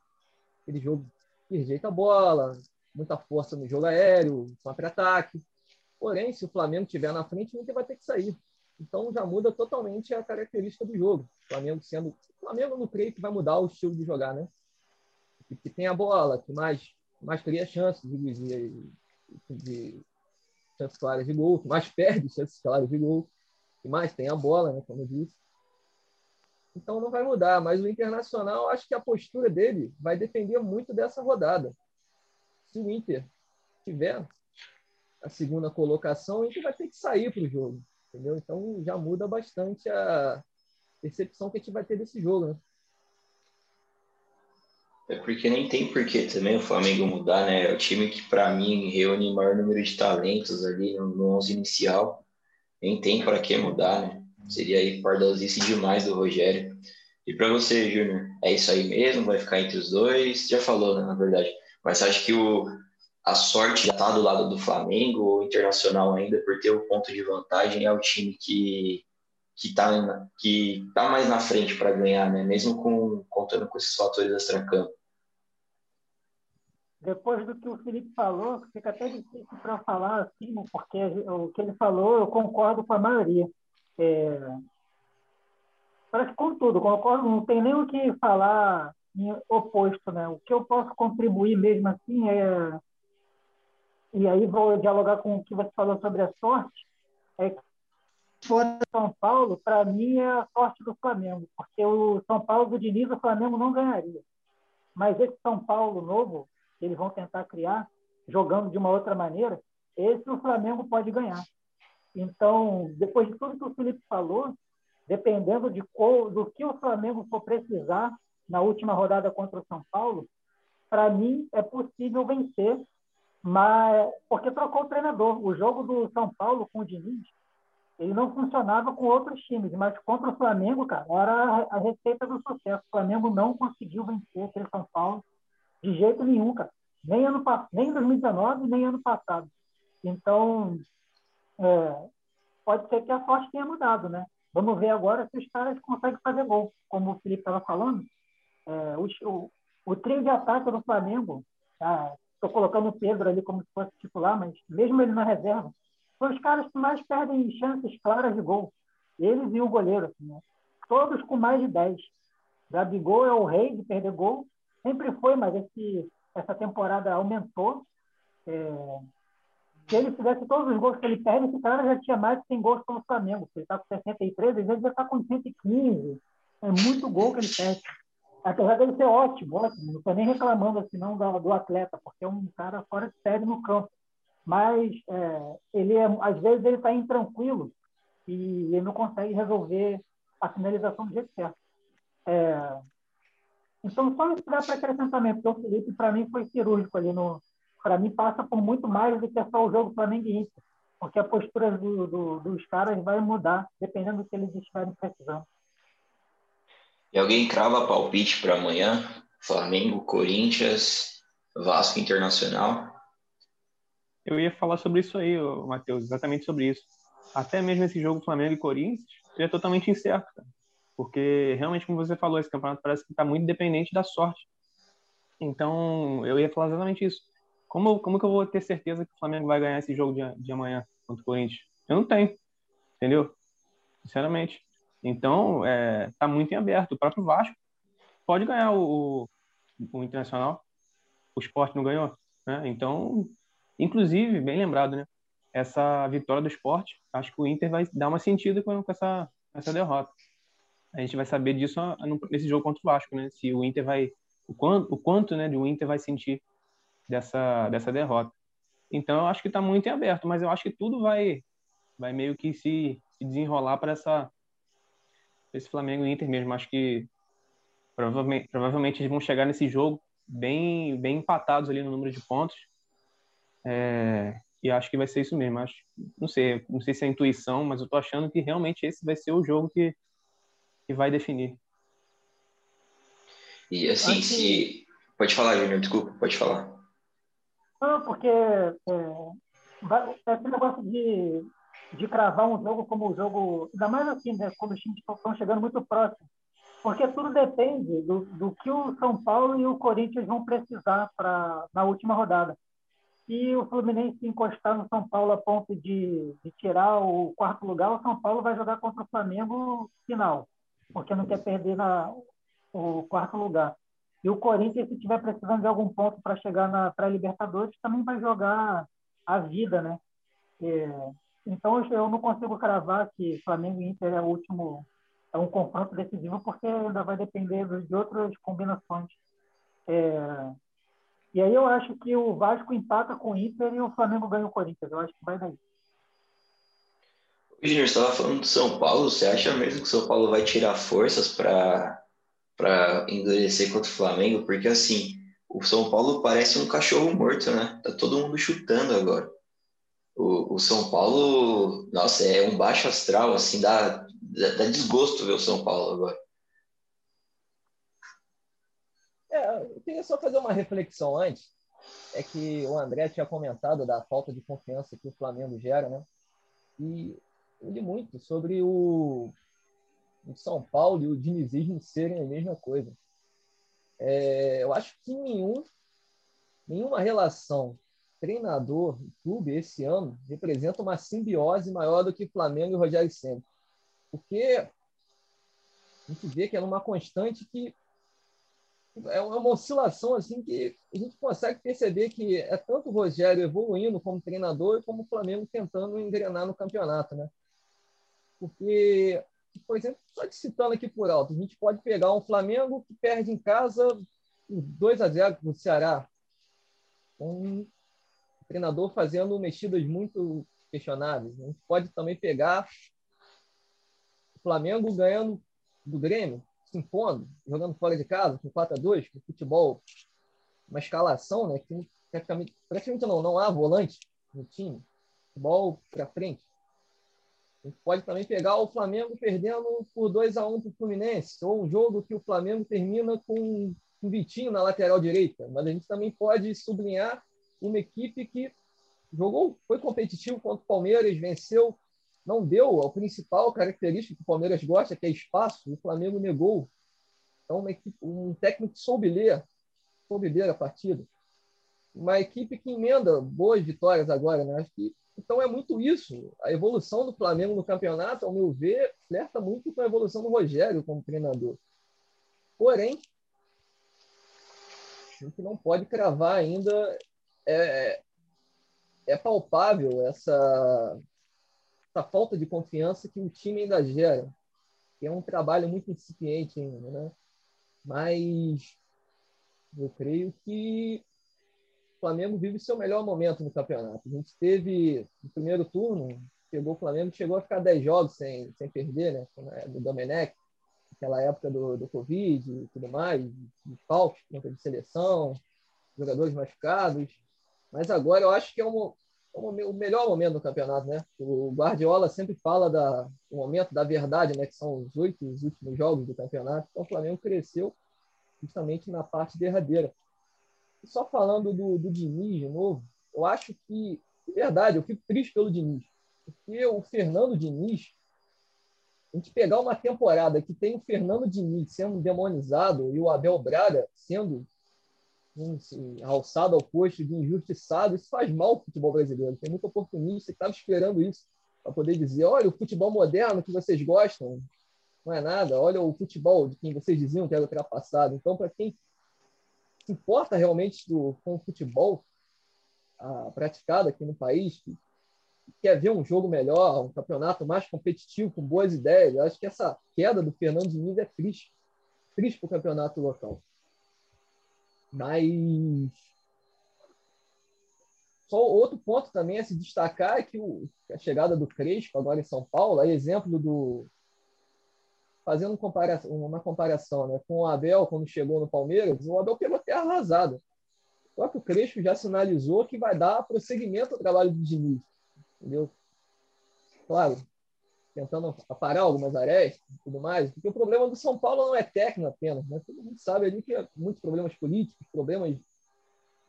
Speaker 4: Aquele jogo que rejeita a bola, muita força no jogo aéreo, contra-ataque. Porém, se o Flamengo estiver na frente, o Inter vai ter que sair. Então já muda totalmente a característica do jogo. O Flamengo sendo. O Flamengo não creio que vai mudar o estilo de jogar, né? Que tem a bola, que mais, mais cria chances de, de, de chances claras de gol, que mais perde chances claras de gol, que mais tem a bola, né? Como eu disse. Então não vai mudar, mas o Internacional, acho que a postura dele vai depender muito dessa rodada. Se o Inter tiver a segunda colocação, o Inter vai ter que sair para o jogo entendeu? Então já muda bastante a percepção que a gente vai ter desse jogo, né?
Speaker 1: É porque nem tem porquê também o Flamengo mudar, né? É o time que, para mim, reúne o maior número de talentos ali no, no 11 inicial. Nem tem para que mudar, né? Seria aí pardalzice demais do Rogério. E para você, Júnior, é isso aí mesmo? Vai ficar entre os dois? Já falou, né, na verdade. Mas acha que o, a sorte já está do lado do Flamengo, ou Internacional ainda, por ter o ponto de vantagem, é o time que que está que tá mais na frente para ganhar, né? mesmo com, contando com esses fatores extra-campo.
Speaker 3: Depois do que o Felipe falou, fica até difícil para falar assim, porque o que ele falou eu concordo com a maioria. É... Parece com tudo, concordo, não tem nem o que falar oposto, né? O que eu posso contribuir mesmo assim é e aí vou dialogar com o que você falou sobre a sorte, é que fora São Paulo, para mim é a sorte do Flamengo, porque o São Paulo do Diniz, o Flamengo não ganharia. Mas esse São Paulo novo, que eles vão tentar criar, jogando de uma outra maneira, esse o Flamengo pode ganhar. Então, depois de tudo que o Felipe falou, dependendo de qual, do que o Flamengo for precisar na última rodada contra o São Paulo, para mim é possível vencer mas porque trocou o treinador. O jogo do São Paulo com o Diniz, ele não funcionava com outros times, mas contra o Flamengo, cara, era a receita do sucesso. O Flamengo não conseguiu vencer aquele São Paulo de jeito nenhum, cara. Nem ano nem em 2019, nem ano passado. Então, é, pode ser que a sorte tenha mudado, né? Vamos ver agora se os caras conseguem fazer gol. Como o Felipe estava falando, é, o, o, o trio de ataque do Flamengo, ah, estou colocando o Pedro ali como se fosse titular, mas mesmo ele na reserva, são os caras que mais perdem chances claras de gol. Eles e o goleiro, assim, né? todos com mais de 10. Gabigol é o rei de perder gol, sempre foi, mas esse, essa temporada aumentou. É, se ele fizesse todos os gols que ele perde, esse cara já tinha mais de 100 gols pelo Flamengo. Ele está com 63, às vezes já está com 115. É muito gol que ele perde. Apesar dele ser ótimo, ótimo. Não estou nem reclamando assim, não, do, do, atleta, porque é um cara fora de série no campo. Mas é, ele é, às vezes ele está intranquilo e ele não consegue resolver a finalização do jeito certo. É, então, só para acrescentamento, porque o Felipe, para mim, foi cirúrgico ali para mim, passa por muito mais do que só o jogo Flamengo Inter, porque a postura do, do, dos caras vai mudar, dependendo do que eles estiverem precisando.
Speaker 1: E alguém crava palpite para amanhã? Flamengo, Corinthians, Vasco Internacional?
Speaker 2: Eu ia falar sobre isso aí, Matheus, exatamente sobre isso. Até mesmo esse jogo Flamengo e Corinthians é totalmente incerto, cara. porque realmente, como você falou, esse campeonato parece que está muito dependente da sorte. Então, eu ia falar exatamente isso. Como, como que eu vou ter certeza que o Flamengo vai ganhar esse jogo de, de amanhã contra o Corinthians? Eu não tenho, entendeu? Sinceramente. Então, é, tá muito em aberto. O próprio Vasco pode ganhar o, o, o Internacional. O Sport não ganhou, né? Então, inclusive, bem lembrado, né? Essa vitória do Sport, acho que o Inter vai dar uma sentido com, essa, essa derrota. A gente vai saber disso nesse jogo contra o Vasco, né? Se o Inter vai o quanto, o quanto né, de o Inter vai sentir dessa, dessa derrota. Então, eu acho que está muito em aberto, mas eu acho que tudo vai, vai meio que se, se desenrolar para essa esse Flamengo e Inter mesmo. Acho que provavelmente, provavelmente eles vão chegar nesse jogo bem, bem empatados ali no número de pontos. É, e acho que vai ser isso mesmo. Acho, não sei, não sei se é intuição, mas eu tô achando que realmente esse vai ser o jogo que, que vai definir.
Speaker 1: E assim, se. Pode falar, Júnior, desculpa, pode falar.
Speaker 3: Não, porque é, esse negócio de, de cravar um jogo como o jogo, ainda mais assim, né, quando os times estão chegando muito próximos, porque tudo depende do, do que o São Paulo e o Corinthians vão precisar para na última rodada. Se o Fluminense encostar no São Paulo a ponto de, de tirar o quarto lugar, o São Paulo vai jogar contra o Flamengo final, porque não quer perder na, o quarto lugar. E o Corinthians, se estiver precisando de algum ponto para chegar na pré-Libertadores, também vai jogar a vida, né? É, então eu não consigo cravar que Flamengo e Inter é o último, é um confronto decisivo, porque ainda vai depender de outras combinações. É, e aí eu acho que o Vasco empata com o Inter e o Flamengo ganha o Corinthians. Eu acho que vai daí.
Speaker 1: Júnior, você estava falando do São Paulo. Você acha mesmo que o São Paulo vai tirar forças para para endurecer contra o Flamengo, porque assim, o São Paulo parece um cachorro morto, né? Tá todo mundo chutando agora. O, o São Paulo, nossa, é um baixo astral, assim, dá, dá, desgosto ver o São Paulo agora.
Speaker 4: É, eu queria só fazer uma reflexão antes. É que o André tinha comentado da falta de confiança que o Flamengo gera, né? E eu li muito sobre o, o São Paulo e o dinizismo serem a mesma coisa. É, eu acho que nenhum, nenhuma relação treinador clube esse ano representa uma simbiose maior do que Flamengo e Rogério Senna. Porque a gente vê que é numa constante que é uma oscilação assim que a gente consegue perceber que é tanto o Rogério evoluindo como treinador como o Flamengo tentando engrenar no campeonato, né? Porque por exemplo, só te citando aqui por alto, a gente pode pegar um Flamengo que perde em casa 2 a 0 no Ceará. Um treinador fazendo mexidas muito questionáveis. A gente pode também pegar o Flamengo ganhando do Grêmio, se impondo, jogando fora de casa, com 4 a 2 com futebol, uma escalação, né? Que praticamente, praticamente não, não há volante no time. Futebol para frente. A gente pode também pegar o Flamengo perdendo por 2 a 1 para o Fluminense, ou um jogo que o Flamengo termina com o Vitinho na lateral direita. Mas a gente também pode sublinhar uma equipe que jogou, foi competitivo contra o Palmeiras, venceu, não deu a principal característica que o Palmeiras gosta, que é espaço, o Flamengo negou. Então, uma equipe, um técnico soube ler, soube ler a partida. Uma equipe que emenda boas vitórias agora, né? Acho que então é muito isso. A evolução do Flamengo no campeonato, ao meu ver, flerta muito com a evolução do Rogério como treinador. Porém, a gente não pode cravar ainda é, é palpável essa, essa falta de confiança que o time ainda gera, que é um trabalho muito incipiente ainda, né? Mas eu creio que o Flamengo vive seu melhor momento no campeonato. A gente teve no primeiro turno, o Flamengo chegou a ficar 10 jogos sem, sem perder, né? Do Domenech, aquela época do, do Covid e tudo mais, de falcos, conta de seleção, jogadores machucados. Mas agora eu acho que é é o melhor momento do campeonato, né? O Guardiola sempre fala da, do momento da verdade, né? Que são os oito os últimos jogos do campeonato. Então o Flamengo cresceu justamente na parte derradeira. E só falando do, do Diniz de novo, eu acho que, de verdade, eu fico triste pelo Diniz. Porque o Fernando Diniz, a gente pegar uma temporada que tem o Fernando Diniz sendo demonizado e o Abel Braga sendo alçado ao posto de injustiçado, isso faz mal ao futebol brasileiro. Tem muito oportunista que estava esperando isso para poder dizer: olha, o futebol moderno que vocês gostam não é nada, olha o futebol de quem vocês diziam que era ultrapassado. Então, para quem se importa realmente do, com o futebol ah, praticado aqui no país, que quer ver um jogo melhor, um campeonato mais competitivo, com boas ideias. Eu acho que essa queda do Fernando Diniz é triste. Triste para o campeonato local. Mas só outro ponto também a se destacar é que o, a chegada do Crespo agora em São Paulo é exemplo do fazendo um comparação, uma comparação né, com o Abel quando chegou no Palmeiras, o Abel pegou terra arrasada. O Crespo já sinalizou que vai dar prosseguimento ao trabalho do Diniz entendeu? Claro, tentando aparar algumas arestas e tudo mais, porque o problema do São Paulo não é técnico apenas, né? Todo mundo sabe ali que há muitos problemas políticos, problemas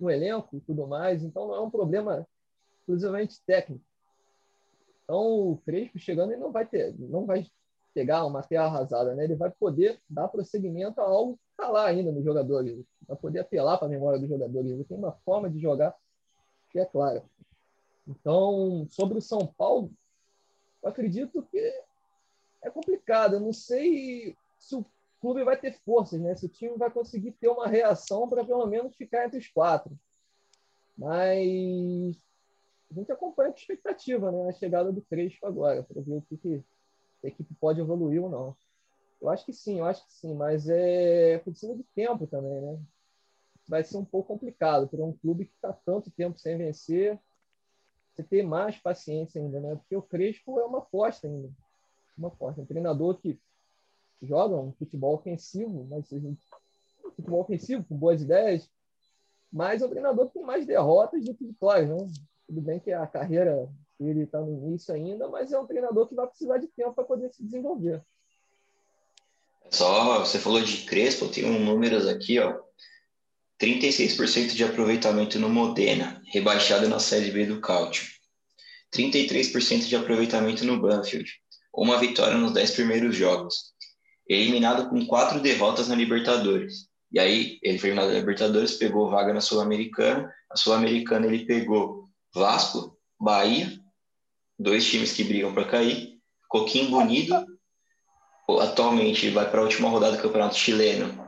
Speaker 4: no elenco e tudo mais, então não é um problema exclusivamente técnico. Então, o Crespo chegando, ele não vai ter, não vai pegar uma terra arrasada, né? Ele vai poder dar prosseguimento a algo que está lá ainda no jogador, ele vai poder apelar para a memória do jogador, ele tem uma forma de jogar que é clara. Então, sobre o São Paulo, acredito que é complicado. Eu não sei se o clube vai ter forças, né? Se o time vai conseguir ter uma reação para pelo menos ficar entre os quatro. Mas a gente acompanha com expectativa, né? A chegada do Crespo agora, para ver o que, que a equipe pode evoluir ou não. Eu acho que sim, eu acho que sim, mas é precisa de tempo também, né? Vai ser um pouco complicado para um clube que está tanto tempo sem vencer você ter mais paciência ainda, né? Porque o Crespo é uma aposta ainda. Uma aposta. Um treinador que joga um futebol ofensivo, mas um futebol ofensivo, com boas ideias, mas é um treinador que tem mais derrotas do que vitórias, né? Tudo bem que a carreira ele está no início ainda, mas é um treinador que vai precisar de tempo para poder se desenvolver.
Speaker 1: Só, você falou de Crespo, tem um números aqui, ó. 36% de aproveitamento no Modena, rebaixado na Série B do Cálcio. 33% de aproveitamento no Banfield, uma vitória nos 10 primeiros jogos. Eliminado com quatro derrotas na Libertadores. E aí, ele foi eliminado na Libertadores, pegou vaga na Sul-Americana. A Sul-Americana ele pegou Vasco, Bahia, dois times que brigam para cair. Coquim Bonito, atualmente vai para a última rodada do Campeonato Chileno,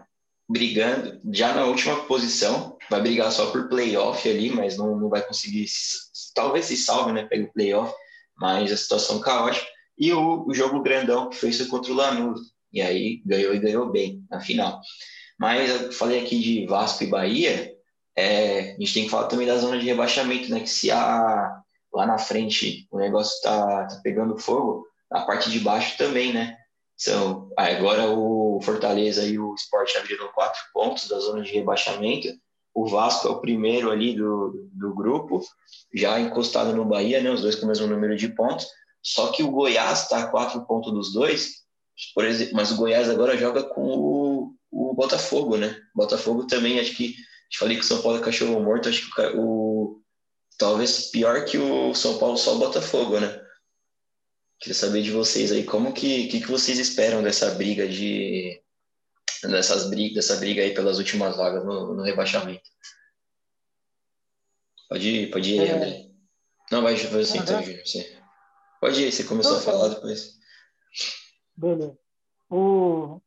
Speaker 1: brigando já na última posição, vai brigar só por playoff ali, mas não, não vai conseguir, talvez se salve, né, pegue o playoff, mas a situação caótica. E o, o jogo grandão que fez contra o Lanús, e aí ganhou e ganhou bem na final. Mas eu falei aqui de Vasco e Bahia, é, a gente tem que falar também da zona de rebaixamento, né, que se a, lá na frente o negócio tá, tá pegando fogo, na parte de baixo também, né, são, agora o Fortaleza e o Sport abriram quatro pontos da zona de rebaixamento. O Vasco é o primeiro ali do, do grupo, já encostado no Bahia, né, os dois com o mesmo número de pontos. Só que o Goiás está a quatro pontos dos dois, por exemplo, mas o Goiás agora joga com o, o Botafogo, né? O Botafogo também, acho que, te falei que o São Paulo é cachorro morto, acho que o, o talvez pior que o São Paulo só o Botafogo, né? Queria saber de vocês aí, como que, que, que vocês esperam dessa briga de dessas brigas, dessa briga aí pelas últimas vagas no, no rebaixamento? Pode ir, pode ir, é... André. Não, vai fazer assim, então, Júnior. Você... Pode ir, você começou Não, a falar depois.
Speaker 3: Beleza. O...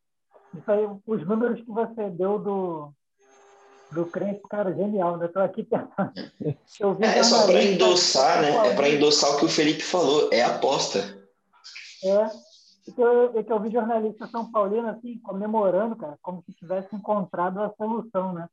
Speaker 3: Isso aí, os números que você deu do, do Crespo, cara, genial, né? Estou aqui
Speaker 1: pensando. é só para endossar, né? É para endossar o que o Felipe falou, é aposta.
Speaker 3: É, eu, eu, eu vi jornalista São Paulino assim, comemorando, cara, como se tivesse encontrado a solução, né?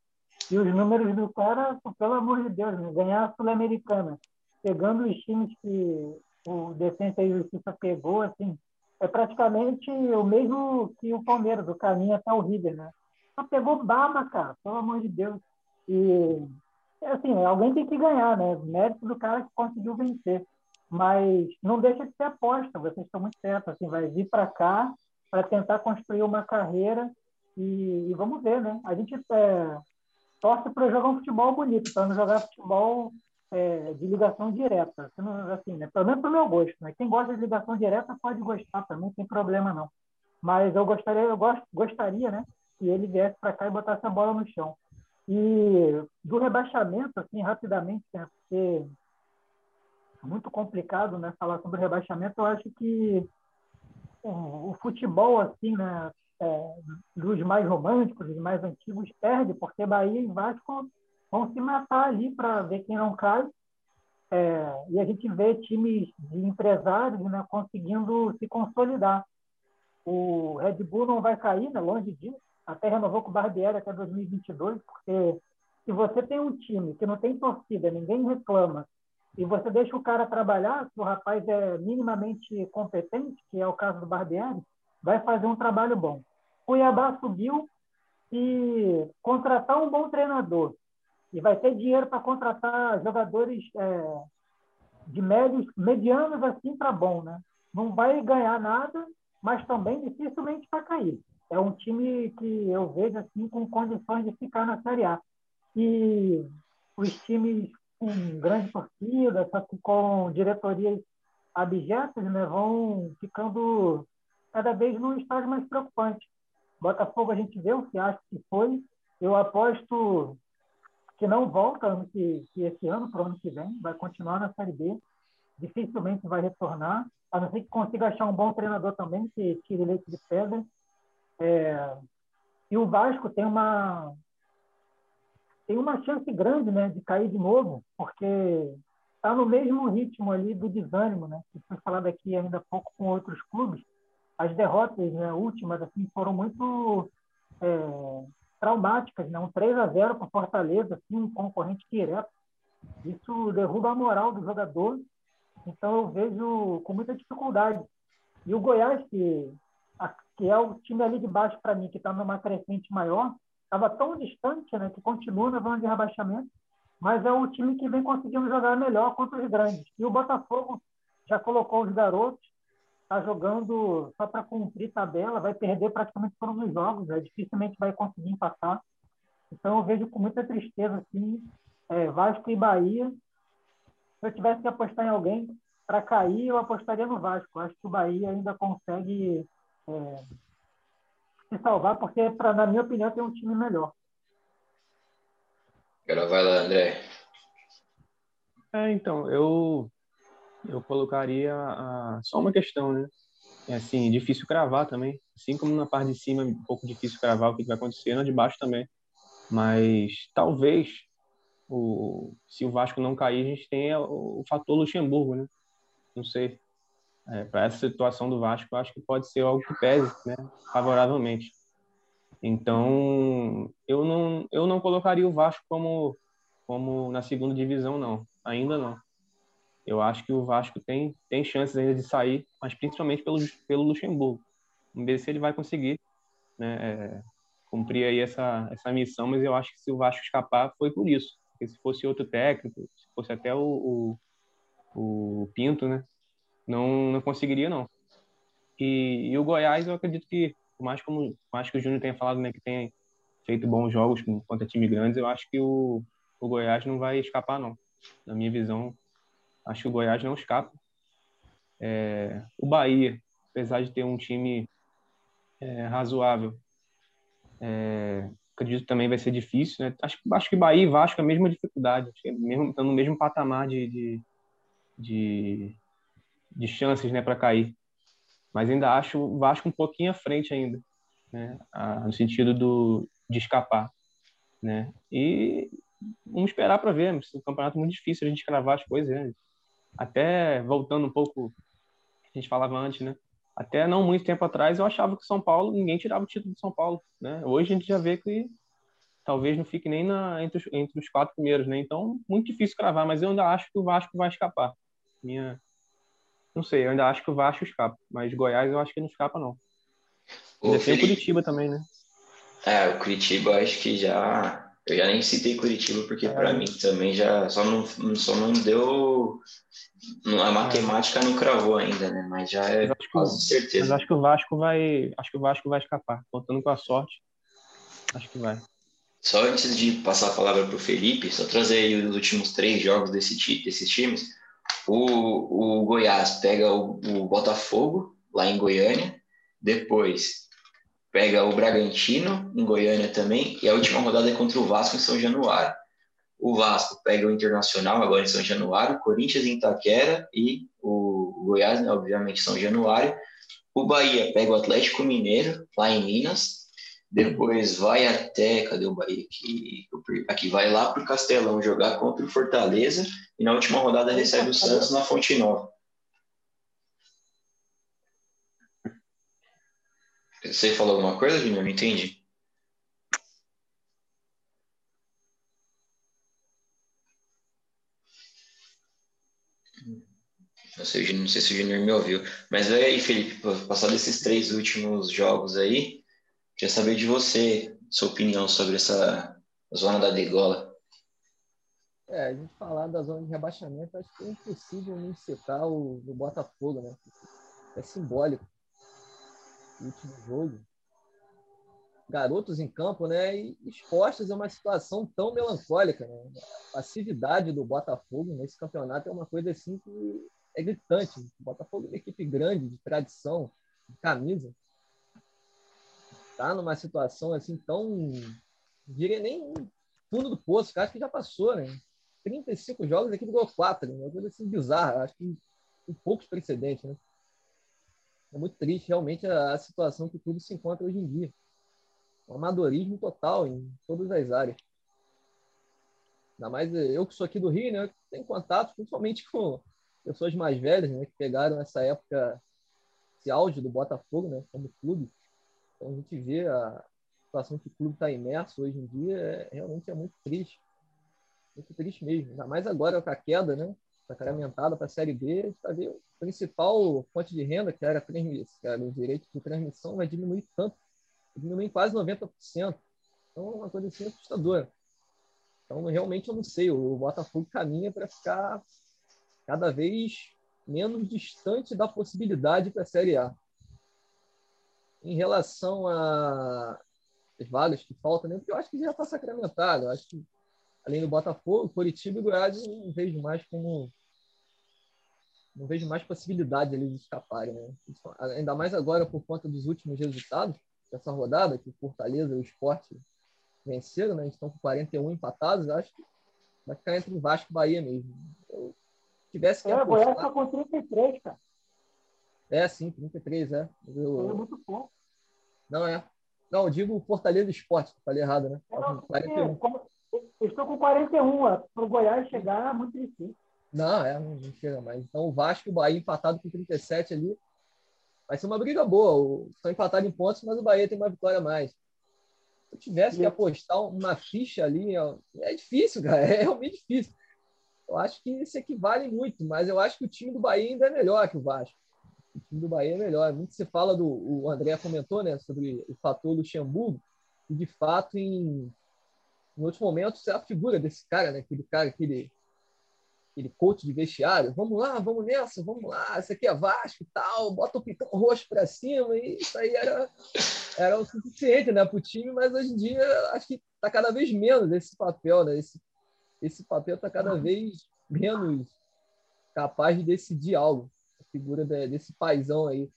Speaker 3: E os números do cara, pelo amor de Deus, né? ganhar a Sul-Americana, pegando os times que o Defensa e Justiça pegou, assim, é praticamente o mesmo que o Palmeiras, o caminho até o River, né? Só pegou baba, cara, pelo amor de Deus. E, assim, alguém tem que ganhar, né? Mérito do cara que conseguiu vencer. Mas não deixa de ser aposta, vocês estão muito certos. Assim, vai vir para cá para tentar construir uma carreira e, e, vamos ver, né? A gente é, torce para jogar um futebol bonito, para não jogar futebol é, de ligação direta. Assim, né? Pelo menos para o meu gosto. Né? Quem gosta de ligação direta pode gostar também, não tem problema não. Mas eu gostaria, eu gost, gostaria, né? que ele viesse para cá e botasse a bola no chão. E do rebaixamento, assim, rapidamente, né, porque muito complicado né, falar sobre rebaixamento, eu acho que o, o futebol, assim, né, é, dos mais românticos, dos mais antigos, perde, porque Bahia e Vasco vão se matar ali para ver quem não cai. É, e a gente vê times de empresários né, conseguindo se consolidar. O Red Bull não vai cair, né, longe disso, até renovou com o Barbieri até 2022, porque se você tem um time que não tem torcida, ninguém reclama, e você deixa o cara trabalhar, se o rapaz é minimamente competente, que é o caso do Barbieri, vai fazer um trabalho bom. Cuiabá subiu e contratar um bom treinador e vai ter dinheiro para contratar jogadores é, de médios, medianos assim para bom, né? Não vai ganhar nada, mas também dificilmente vai cair é um time que eu vejo assim com condições de ficar na Série A. E os times com grande torcida, só que com diretorias abjetas, né, vão ficando cada vez num estágio mais preocupante. Botafogo a gente vê o que acha que foi. Eu aposto que não volta que, que esse ano para o ano que vem, vai continuar na Série B. Dificilmente vai retornar, a não ser que consiga achar um bom treinador também, que tire leite de pedra. É, e o Vasco tem uma tem uma chance grande, né, de cair de novo, porque está no mesmo ritmo ali do desânimo, né? Que foi falado aqui ainda há pouco com outros clubes. As derrotas né, últimas assim foram muito é, traumáticas, né? Um 3 a 0 para Fortaleza, assim, um concorrente direto. Isso derruba a moral do jogador. Então eu vejo com muita dificuldade. E o Goiás, que que é o time ali de baixo para mim, que está numa crescente maior, estava tão distante, né, que continua na zona de rebaixamento, mas é o time que vem conseguindo jogar melhor contra os grandes. E o Botafogo já colocou os garotos, está jogando só para cumprir tabela, vai perder praticamente todos os jogos, né, dificilmente vai conseguir empatar. Então eu vejo com muita tristeza assim, é, Vasco e Bahia. Se eu tivesse que apostar em alguém para cair, eu apostaria no Vasco. Acho que o Bahia ainda consegue é, se salvar, porque, pra, na minha opinião, tem um time melhor.
Speaker 1: Agora vai lá, André.
Speaker 2: É, então, eu, eu colocaria a, só uma questão, né? É assim, difícil cravar também. Assim como na parte de cima é um pouco difícil cravar o que vai acontecer, na de baixo também. Mas talvez, o, se o Vasco não cair, a gente tenha o, o fator Luxemburgo, né? Não sei é, para essa situação do Vasco, acho que pode ser algo que pese né, favoravelmente. Então, eu não, eu não colocaria o Vasco como, como na segunda divisão, não. Ainda não. Eu acho que o Vasco tem, tem chances ainda de sair, mas principalmente pelo, pelo Luxemburgo. Vamos ver se ele vai conseguir né, é, cumprir aí essa, essa missão, mas eu acho que se o Vasco escapar, foi por isso. Porque se fosse outro técnico, se fosse até o, o, o Pinto, né? Não, não conseguiria, não. E, e, o Goiás, eu acredito que, por mais, como, mais que o Júnior tenha falado né, que tem feito bons jogos contra time grandes, eu acho que o, o Goiás não vai escapar, não. Na minha visão, acho que o Goiás não escapa. É, o Bahia, apesar de ter um time é, razoável, é, acredito também vai ser difícil. Né? Acho, acho que Bahia e Vasco é a mesma dificuldade, é mesmo, estão no mesmo patamar de, de, de, de chances né, para cair. Mas ainda acho o Vasco um pouquinho à frente ainda, né, no sentido do, de escapar. né? E vamos esperar para ver. É um campeonato muito difícil a gente cravar as coisas, né? Até voltando um pouco, a gente falava antes, né? Até não muito tempo atrás eu achava que São Paulo, ninguém tirava o título de São Paulo, né? Hoje a gente já vê que talvez não fique nem na, entre, os, entre os quatro primeiros, né? Então, muito difícil cravar, mas eu ainda acho que o Vasco vai escapar. Minha... Não sei, eu ainda acho que o Vasco escapa, mas Goiás eu acho que não escapa, não. Ainda tem o Curitiba também, né?
Speaker 1: É, o Curitiba eu acho que já. Eu já nem citei Curitiba, porque é. para mim também já só não, só não deu. A matemática não cravou ainda, né? Mas já é mas quase certeza.
Speaker 2: Mas acho que o Vasco vai. Acho que o Vasco vai escapar. Contando com a sorte. Acho que vai.
Speaker 1: Só antes de passar a palavra para o Felipe, só trazer aí os últimos três jogos desse, desses times. O, o Goiás pega o, o Botafogo, lá em Goiânia. Depois pega o Bragantino, em Goiânia também. E a última rodada é contra o Vasco, em São Januário. O Vasco pega o Internacional, agora em São Januário. Corinthians em Itaquera e o Goiás, né, obviamente, São Januário. O Bahia pega o Atlético Mineiro, lá em Minas. Depois vai até. Cadê o Bahia aqui? Aqui vai lá para o Castelão jogar contra o Fortaleza. E na última rodada recebe o Santos na Fonte Nova. Você falou alguma coisa, Júnior? Não entendi. Não sei, não sei se o Júnior me ouviu. Mas aí, Felipe, passado esses três últimos jogos aí, Queria saber de você, sua opinião sobre essa zona da degola.
Speaker 4: É, a gente falar da zona de rebaixamento, acho que é impossível não citar o, o Botafogo, né? É simbólico. O último jogo. Garotos em campo, né? E expostos a uma situação tão melancólica, né? A passividade do Botafogo nesse campeonato é uma coisa assim que é gritante. O Botafogo é uma equipe grande, de tradição, de camisa tá numa situação assim tão. diria nem fundo do poço, acho que já passou, né? 35 jogos, a equipe ganhou 4, né? uma coisa assim bizarra, acho que com poucos precedentes, né? É muito triste realmente a, a situação que o clube se encontra hoje em dia. Um amadorismo total em todas as áreas. Ainda mais eu que sou aqui do Rio, né? Tenho contato principalmente com pessoas mais velhas, né? Que pegaram essa época, esse auge do Botafogo, né? Como clube. Então a gente vê a situação que o clube está imerso hoje em dia, é, realmente é muito triste. Muito triste mesmo. Ainda mais agora com a queda, né? Sacramentada para a Série B, a gente está vendo a principal fonte de renda, que era, a que era o direito de transmissão, vai diminuir tanto. Diminuir quase 90%. Então é uma coisa assim assustadora. Então, realmente, eu não sei. O Botafogo caminha para ficar cada vez menos distante da possibilidade para a Série A. Em relação a vagas que faltam, né? porque eu acho que já está sacramentado. Eu acho que, além do Botafogo, Curitiba e Goiás, eu não vejo mais como. Não vejo mais possibilidade ali de escaparem. Né? Ainda mais agora por conta dos últimos resultados dessa rodada, que o Fortaleza e o Esporte venceram, né? estão com 41 empatados. Acho que vai ficar entre o Vasco e Bahia mesmo. Eu tivesse que.
Speaker 3: É, apostar... Goiás está com 33, cara.
Speaker 4: É, sim, 33, é.
Speaker 3: Eu... É muito pouco.
Speaker 4: Não, é. Não, eu digo Fortaleza Esporte, falei errado, né?
Speaker 3: Não, 41. Eu estou com 41, para o Goiás chegar é muito difícil.
Speaker 4: Não, é, não chega mais. Então o Vasco e o Bahia empatado com 37 ali. Vai ser uma briga boa. Estão empatados em pontos, mas o Bahia tem uma vitória a mais. Se eu tivesse que apostar uma ficha ali, é difícil, cara. É realmente difícil. Eu acho que isso equivale muito, mas eu acho que o time do Bahia ainda é melhor que o Vasco o time do Bahia é melhor. Muito se fala do. O André comentou né, sobre o fator Luxemburgo, e de fato, em, em outros momentos, é a figura desse cara, né, aquele cara, aquele, aquele coach de vestiário. Vamos lá, vamos nessa, vamos lá, esse aqui é Vasco e tal, bota o pitão roxo para cima, e isso aí era, era o suficiente né, para o time, mas hoje em dia acho que está cada vez menos esse papel, né? Esse, esse papel está cada vez menos capaz de decidir algo figura desse paizão aí.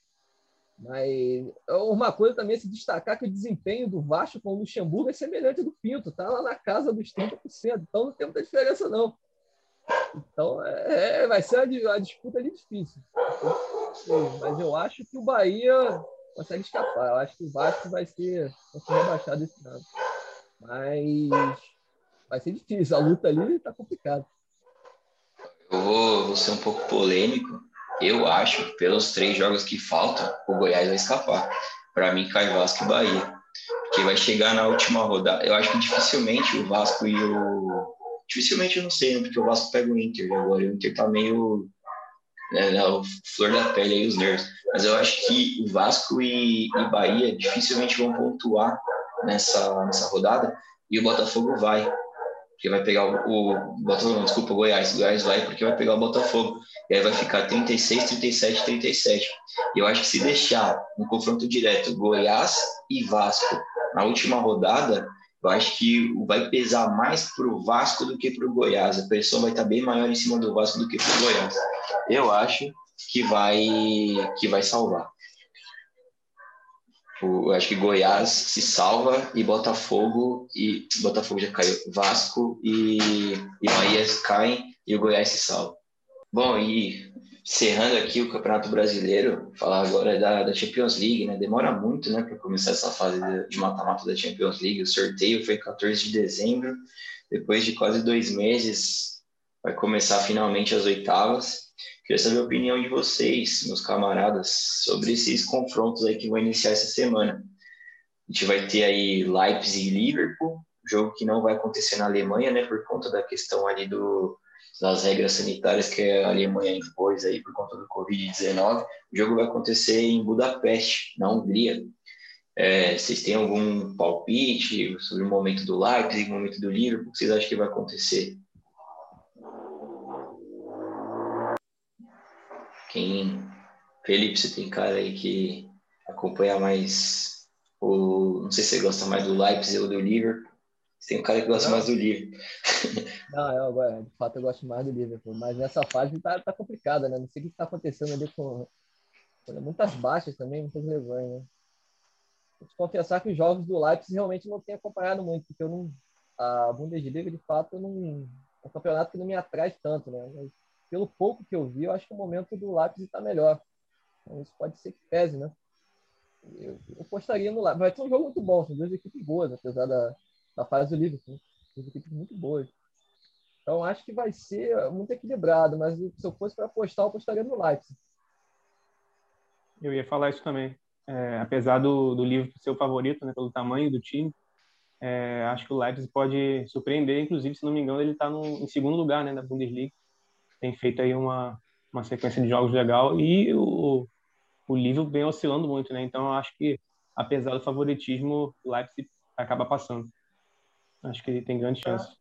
Speaker 4: Mas uma coisa também é se destacar que o desempenho do Vasco com o Luxemburgo é semelhante ao do Pinto, tá lá na casa dos 30%, então não tem muita diferença não. Então é, é vai ser a, disputa ali difícil. Mas eu acho que o Bahia consegue escapar. Eu acho que o Vasco vai ser, vai ser rebaixado esse ano. Mas vai ser difícil. A luta ali tá complicada.
Speaker 1: Eu vou, vou ser um pouco polêmico. Eu acho pelos três jogos que faltam, o Goiás vai escapar. Para mim, cai Vasco e Bahia. Porque vai chegar na última rodada. Eu acho que dificilmente o Vasco e o. Dificilmente eu não sei, né? porque o Vasco pega o Inter agora. O Inter tá meio. Né, o flor da pele aí, os nervos. Mas eu acho que o Vasco e, e Bahia dificilmente vão pontuar nessa, nessa rodada. E o Botafogo vai porque vai pegar o, o Botafogo, não, desculpa, o Goiás. O Goiás vai porque vai pegar o Botafogo. E aí vai ficar 36, 37, 37. E eu acho que se deixar um confronto direto Goiás e Vasco na última rodada, eu acho que vai pesar mais para o Vasco do que para o Goiás. A pressão vai estar bem maior em cima do Vasco do que para o Goiás. Eu acho que vai que vai salvar. Eu acho que Goiás se salva e Botafogo e Botafogo já caiu, Vasco e, e Bahia caem e o Goiás se salva. Bom, e encerrando aqui o Campeonato Brasileiro, falar agora da, da Champions League, né? Demora muito, né, para começar essa fase de mata-mata da Champions League. O sorteio foi 14 de dezembro, depois de quase dois meses vai começar finalmente as oitavas. Queria saber a opinião de vocês, meus camaradas, sobre esses confrontos aí que vão iniciar essa semana. A gente vai ter aí Leipzig e Liverpool, jogo que não vai acontecer na Alemanha, né, por conta da questão ali do, das regras sanitárias que a Alemanha impôs aí por conta do Covid-19. O jogo vai acontecer em Budapeste, na Hungria. É, vocês têm algum palpite sobre o momento do Leipzig, o momento do Liverpool? O que vocês acham que vai acontecer? Quem. Felipe, você tem cara aí que acompanha mais o. Não sei se você gosta mais do Leipzig ou do Liverpool. Tem um cara que gosta não. mais do Liverpool.
Speaker 4: não, eu, de fato eu gosto mais do Liverpool, mas nessa fase tá, tá complicada, né? Não sei o que está acontecendo ali com, muitas baixas também, muitas lesões, né? Vou te confessar que os jogos do Leipzig realmente não tenho acompanhado muito, porque eu não. A Bundesliga, de fato, não, é um campeonato que não me atrai tanto, né? Mas pelo pouco que eu vi, eu acho que o momento do Leipzig está melhor. Então, isso pode ser que pese, né? Eu, eu postaria no Leipzig. Vai ser um jogo muito bom, são duas equipes boas, apesar da, da fase do Liverpool. Duas equipes muito boas. Então, acho que vai ser muito equilibrado, mas se eu fosse para apostar, eu apostaria no Leipzig.
Speaker 2: Eu ia falar isso também. É, apesar do, do Liverpool ser o favorito, né, pelo tamanho do time, é, acho que o Leipzig pode surpreender. Inclusive, se não me engano, ele está em segundo lugar né, Bundesliga tem feito aí uma, uma sequência de jogos legal e o, o Liverpool vem oscilando muito, né? Então acho que apesar do favoritismo, o Leipzig acaba passando. Acho que ele tem grande chance.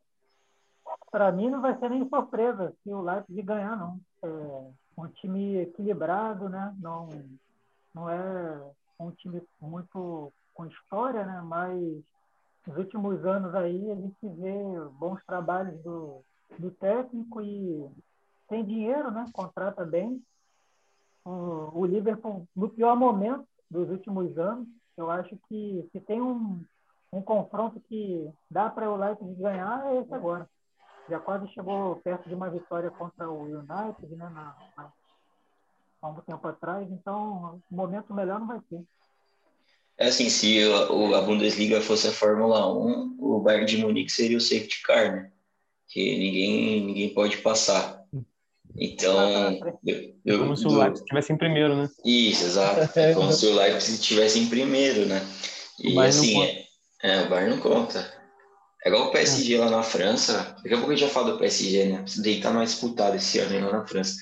Speaker 3: Para mim não vai ser nem surpresa se o Leipzig ganhar, não. É um time equilibrado, né? Não, não é um time muito com história, né? Mas nos últimos anos aí a gente vê bons trabalhos do, do técnico e tem dinheiro, né? Contrata bem. O, o Liverpool, no pior momento dos últimos anos, eu acho que se tem um, um confronto que dá para o Leipzig ganhar, é esse agora. Já quase chegou perto de uma vitória contra o United, né? Na, na, há um tempo atrás. Então, o momento melhor não vai ter.
Speaker 1: É assim, se a Bundesliga fosse a Fórmula 1, o Bayern de Munique seria o safety car, né? Que ninguém, ninguém pode passar. Então,
Speaker 2: eu, eu, como se o Leipzig estivesse em primeiro, né?
Speaker 1: Isso, exato. É como se o Leipzig estivesse em primeiro, né? E assim, é, é, o Bayern não conta. É igual o PSG lá na França. Daqui a pouco a gente já fala do PSG, né? Precisa deitar mais disputado esse ano lá na França.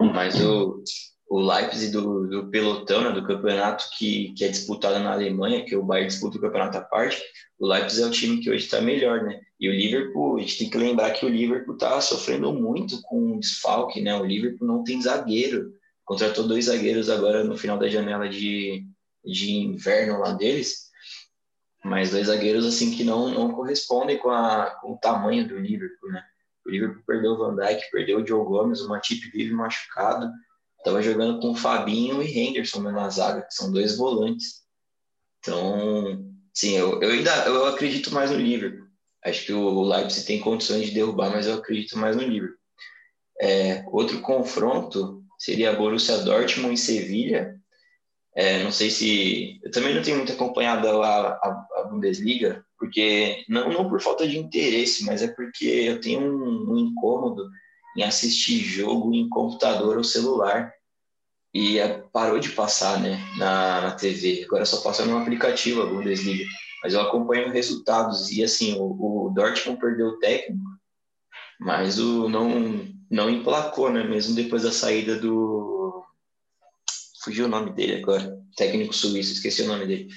Speaker 1: Mas o, o Leipzig do, do pelotão, né, do campeonato que, que é disputado na Alemanha, que o Bayern disputa o campeonato à parte, o Leipzig é o time que hoje está melhor, né? E o Liverpool, a gente tem que lembrar que o Liverpool está sofrendo muito com o desfalque, né? O Liverpool não tem zagueiro, contratou dois zagueiros agora no final da janela de, de inverno lá deles, mas dois zagueiros assim que não, não correspondem com, a, com o tamanho do Liverpool, né? O Liverpool perdeu o Van Dijk, perdeu o Joe Gomes, o Matip vive machucado, Tava jogando com Fabinho e Henderson na zaga, que são dois volantes. Então, sim, eu, eu ainda eu acredito mais no Liverpool. Acho que o Leipzig tem condições de derrubar, mas eu acredito mais no Liverpool. É, outro confronto seria Borussia Dortmund e Sevilha. É, não sei se. Eu também não tenho muito acompanhado a, a, a, Bundesliga, porque não, não por falta de interesse, mas é porque eu tenho um, um incômodo em assistir jogo em computador ou celular. E é, parou de passar né, na, na TV, agora só passa no aplicativo a Bundesliga. Mas eu acompanho resultados e assim, o, o Dortmund perdeu o técnico, mas o não, não emplacou, né? Mesmo depois da saída do. Fugiu o nome dele agora, técnico suíço, esqueci o nome dele.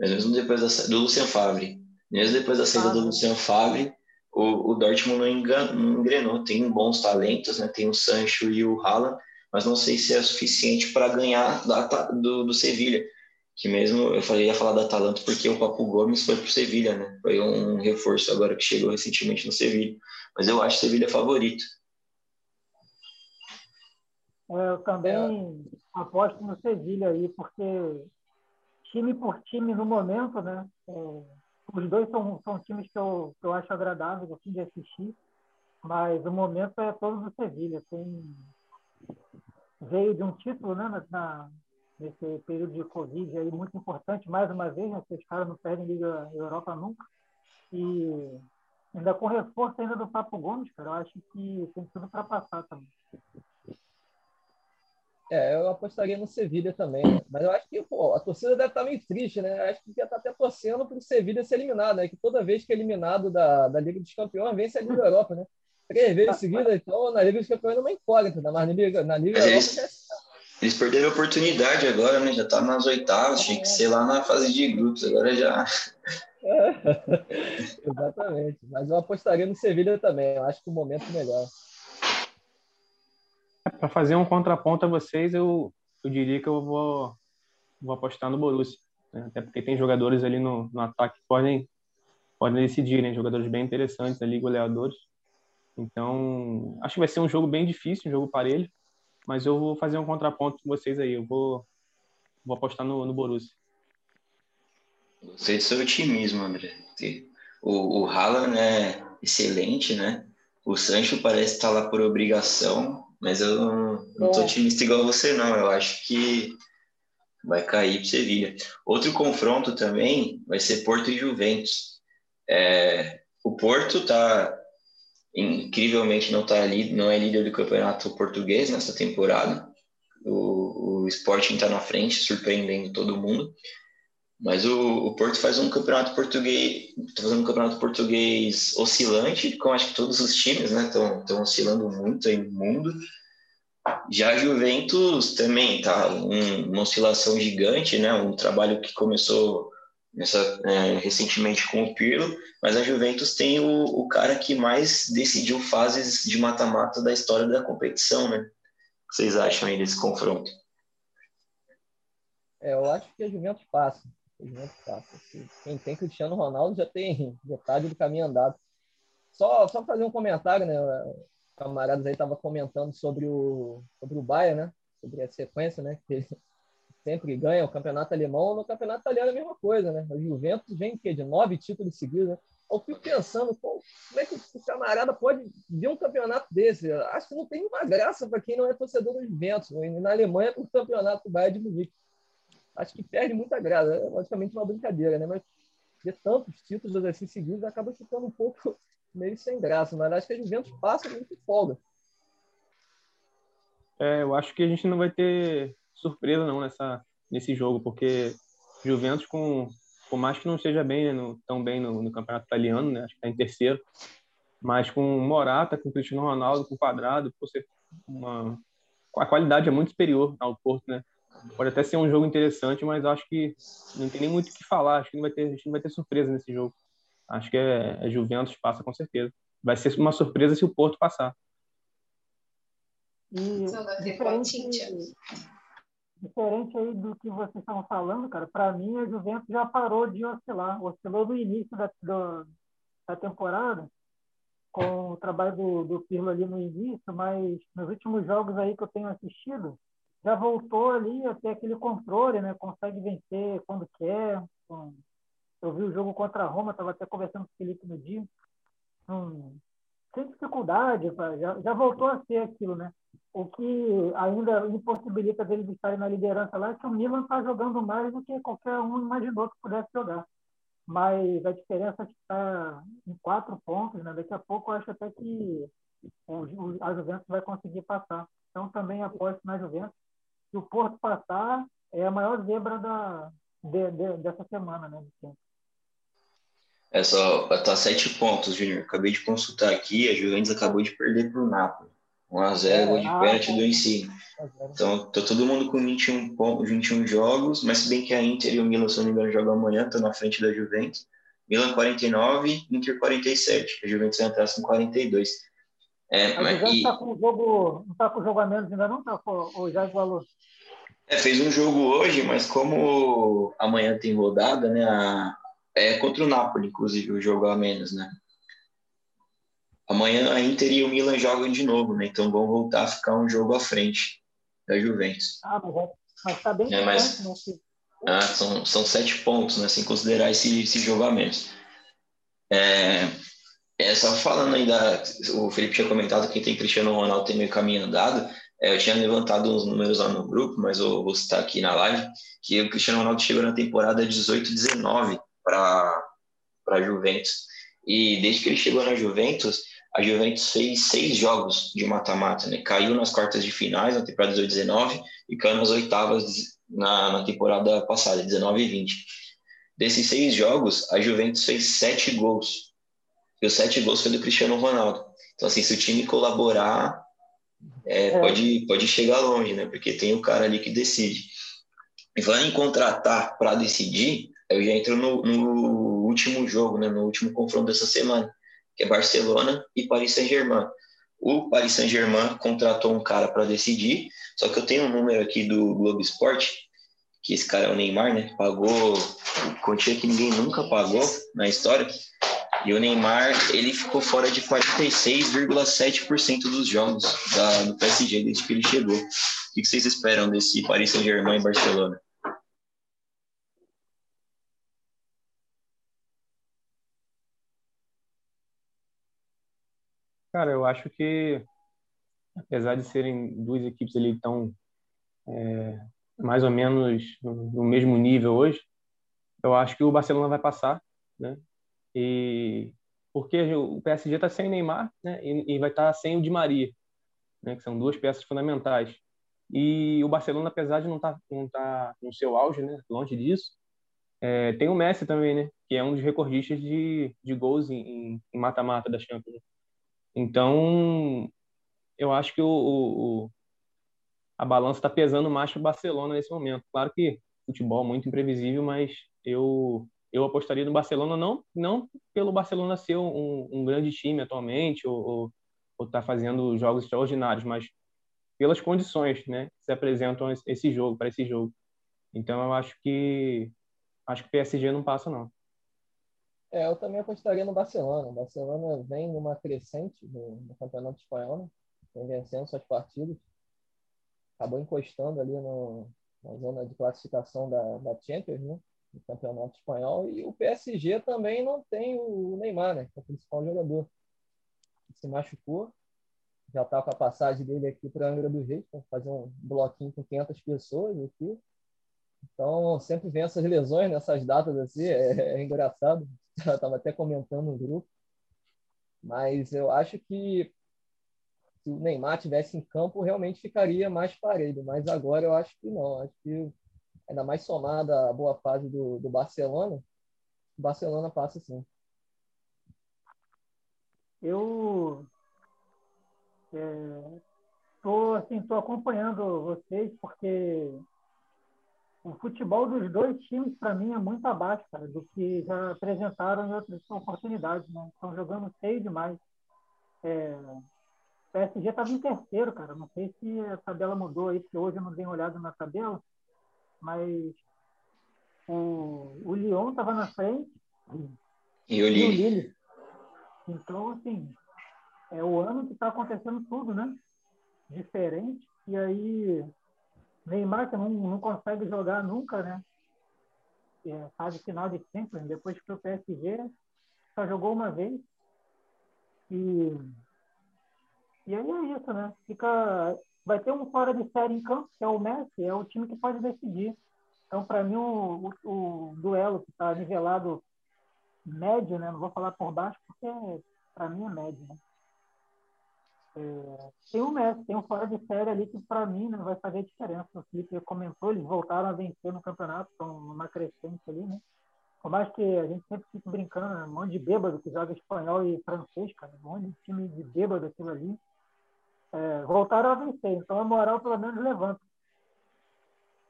Speaker 1: Mas mesmo depois da, do Lucian Favre, mesmo depois da saída ah, do Lucian Favre, o, o Dortmund não, engan, não engrenou. Tem bons talentos, né? Tem o Sancho e o Haaland, mas não sei se é suficiente para ganhar da, do, do Sevilha. Que mesmo eu falei ia falar da Atalanta porque o Papo Gomes foi para o Sevilha, né? Foi um reforço agora que chegou recentemente no Sevilha. Mas eu acho o Sevilha favorito.
Speaker 3: É, eu também aposto no Sevilha aí, porque time por time no momento, né? É, os dois são, são times que eu, que eu acho agradáveis assim, de assistir, mas o momento é todo do Sevilha. Tem, veio de um título né, na, nesse período de Covid aí muito importante, mais uma vez, né, os caras não perdem Liga Europa nunca. E ainda com reforço ainda do Papo Gomes, cara, eu acho que tem tudo para passar também.
Speaker 4: É, eu apostaria no Sevilha também, mas eu acho que pô, a torcida deve estar meio triste, né? Acho que devia estar até torcendo para o Sevilha ser eliminado, né? Que toda vez que é eliminado da, da Liga dos Campeões, vence a Liga Europa, né? Três vezes seguidas, então na Liga dos Campeões não é uma incógnita, né? mas na Liga, na Liga Europa
Speaker 1: eles, é... eles perderam a oportunidade agora, né? Já tá nas oitavas, tinha que ser lá na fase de grupos, agora já.
Speaker 4: É. Exatamente, mas eu apostaria no Sevilha também, eu acho que o momento é melhor.
Speaker 2: Para fazer um contraponto a vocês, eu, eu diria que eu vou, vou apostar no Borussia. Né? Até porque tem jogadores ali no, no ataque que podem, podem decidir, né? jogadores bem interessantes ali, goleadores. Então, acho que vai ser um jogo bem difícil, um jogo parelho, mas eu vou fazer um contraponto com vocês aí. Eu vou, vou apostar no, no Borussia.
Speaker 1: Gostei do seu otimismo, André. O, o Haaland é excelente, né? O Sancho parece estar lá por obrigação, mas eu não, não tô otimista igual você, não. Eu acho que vai cair para Sevilha. Outro confronto também vai ser Porto e Juventus. É, o Porto tá incrivelmente não tá ali, não é líder do campeonato português nessa temporada. O, o Sporting está na frente, surpreendendo todo mundo. Mas o, o Porto faz um campeonato português, tá fazendo um campeonato português oscilante, como acho que todos os times, né, estão oscilando muito aí no mundo. Já a Juventus também tá um, uma oscilação gigante, né, um trabalho que começou nessa, é, recentemente com o Pirlo, mas a Juventus tem o, o cara que mais decidiu fases de mata-mata da história da competição, né? O que vocês acham aí desse confronto?
Speaker 4: É, eu acho que a Juventus passa. Passa. Quem tem Cristiano Ronaldo já tem metade do caminho andado. Só, só fazer um comentário, né? Camaradas aí estavam comentando sobre o, sobre o Bayern, né? Sobre a sequência, né? Que sempre ganha o campeonato alemão. No campeonato italiano é a mesma coisa, né? O Juventus vem que, de nove títulos seguidos, né? Eu fico pensando, pô, como é que o camarada pode ver um campeonato desse? Acho que não tem uma graça para quem não é torcedor do Juventus. Na Alemanha, o campeonato do Bayern de Munique acho que perde muita graça. É logicamente uma brincadeira, né? Mas ter tantos títulos assim seguidos acaba ficando um pouco meio sem graça. Mas acho que a Juventus passa muito folga.
Speaker 2: É, eu acho que a gente não vai ter surpresa não nessa nesse jogo, porque Juventus com por mais que não esteja bem, né, no, tão bem no, no, campeonato italiano, né, acho que está em terceiro, mas com Morata, com Cristiano Ronaldo, com Quadrado, uma a qualidade é muito superior ao Porto, né? Pode até ser um jogo interessante, mas acho que não tem nem muito o que falar. Acho que não vai ter, a gente não vai ter surpresa nesse jogo. Acho que é, é Juventus passa com certeza. Vai ser uma surpresa se o Porto passar.
Speaker 3: E diferente, diferente aí do que vocês estavam falando, cara, para mim a Juventus já parou de oscilar. Oscilou no início da, do, da temporada, com o trabalho do, do Pirlo ali no início, mas nos últimos jogos aí que eu tenho assistido, já voltou ali até aquele controle, né? Consegue vencer quando quer. Eu vi o jogo contra a Roma, estava até conversando com o Felipe no dia. Hum, sem dificuldade, já, já voltou a ser aquilo, né? O que ainda impossibilita deles estarem na liderança lá é que o Milan está jogando mais do que qualquer um imaginou que pudesse jogar. mas a diferença está em quatro pontos, né? Daqui a pouco eu acho até que o, a Juventus vai conseguir passar. Então também aposto na Juventus. Se o Porto passar, é a maior zebra da, de, de, dessa semana, né?
Speaker 1: É só tá sete pontos, Júnior. Acabei de consultar aqui, a Juventus acabou de perder para o Napoli. 1x0, é, gol de ah, pênalti do ensino. Então, tá todo mundo com 21, pontos, 21 jogos, mas se bem que a Inter e o Milan, se não me engano, jogam amanhã, estão na frente da Juventus. Milan 49, Inter 47. A Juventus vai entrar com 42.
Speaker 3: É, a Juventus e... tá com o jogo, não está com o jogo a menos ainda não, tá? Ou já igualou?
Speaker 1: É, fez um jogo hoje, mas como amanhã tem rodada, né? A, é contra o Napoli, inclusive, o jogo a menos, né? Amanhã a Inter e o Milan jogam de novo, né? Então vão voltar a ficar um jogo à frente da Juventus.
Speaker 3: Ah, mas, é, mas tá bem
Speaker 1: é, mas, né? ah, são, são sete pontos, né? Sem considerar esse, esse jogo a menos. É, é, só falando ainda, o Felipe tinha comentado que tem Cristiano Ronaldo tem meio caminho andado. É, eu tinha levantado uns números lá no grupo, mas eu vou citar aqui na live, que o Cristiano Ronaldo chegou na temporada 18-19 para a Juventus. E desde que ele chegou na Juventus, a Juventus fez seis jogos de mata-mata, né? Caiu nas quartas de finais na temporada 18-19 e caiu nas oitavas na, na temporada passada, 19 e 20. Desses seis jogos, a Juventus fez sete gols. E os sete gols foi do Cristiano Ronaldo. Então, assim, se o time colaborar, é, é. Pode, pode chegar longe, né? Porque tem o cara ali que decide. E falando em contratar para decidir, eu já entro no, no, último jogo, né? No último confronto dessa semana, que é Barcelona e Paris Saint-Germain. O Paris Saint-Germain contratou um cara para decidir, só que eu tenho um número aqui do Globo Esporte, que esse cara é o Neymar, né? Pagou quantia que ninguém nunca pagou na história. E o Neymar, ele ficou fora de 46,7% dos jogos da, do PSG desde que ele chegou. O que vocês esperam desse Paris Saint-Germain e Barcelona?
Speaker 2: Cara, eu acho que, apesar de serem duas equipes ali tão é, mais ou menos no mesmo nível hoje, eu acho que o Barcelona vai passar, né? E porque o PSG está sem Neymar, né? E, vai estar tá sem o Di Maria, né? Que são duas peças fundamentais. E o Barcelona, apesar de não estar tá, não tá no seu auge, né? Longe disso, é, tem o Messi também, né? Que é um dos recordistas de, de gols em mata-mata da Champions. Então, eu acho que o, o a balança está pesando mais para o Barcelona nesse momento. Claro que futebol é muito imprevisível, mas eu eu apostaria no Barcelona não não pelo Barcelona ser um, um grande time atualmente ou estar tá fazendo jogos extraordinários, mas pelas condições, né, que se apresentam esse jogo para esse jogo. Então eu acho que acho que o PSG não passa não.
Speaker 4: É, eu também apostaria no Barcelona. O Barcelona vem numa crescente no, no Campeonato Espanhol, né? vem vencendo suas partidas. Acabou encostando ali no, na zona de classificação da, da Champions, né? No Campeonato Espanhol. E o PSG também não tem o Neymar, né? Que é o principal jogador. Se machucou. Já está com a passagem dele aqui para Angra do Reis, para fazer um bloquinho com 500 pessoas aqui. Então, sempre vem essas lesões nessas datas assim, é, é engraçado. Estava até comentando no grupo. Mas eu acho que se o Neymar tivesse em campo, realmente ficaria mais parelho. Mas agora eu acho que não. Acho que ainda mais somada a boa fase do, do Barcelona, o Barcelona passa sim.
Speaker 3: Eu é, assim, tô acompanhando vocês porque o futebol dos dois times, para mim, é muito abaixo cara, do que já apresentaram em outras oportunidades. Né? Estão jogando feio demais. É, o PSG estava em terceiro, cara. Não sei se a tabela mudou aí, porque hoje eu não dei uma olhada na tabela mas o, o Lyon estava na frente
Speaker 1: e o Lille. o Lille.
Speaker 3: Então, assim, é o ano que está acontecendo tudo, né? Diferente. E aí, Neymar que não, não consegue jogar nunca, né? É, fase final de sempre, depois que o PSG só jogou uma vez. E, e aí é isso, né? Fica vai ter um fora de série em campo, que é o Messi, é o time que pode decidir. Então, para mim, o, o, o, duelo que está nivelado médio, né? Não vou falar por baixo porque para mim é médio, né? É, tem um Messi, tem um fora de série ali que para mim não vai fazer diferença. O Felipe comentou, eles voltaram a vencer no campeonato, estão numa crescente ali, né? Por mais que a gente sempre fique brincando, né? um monte de bêbado que joga espanhol e francês, cara, um monte de time de bêbado aquilo ali. É, voltaram a vencer, então a moral pelo menos levanta.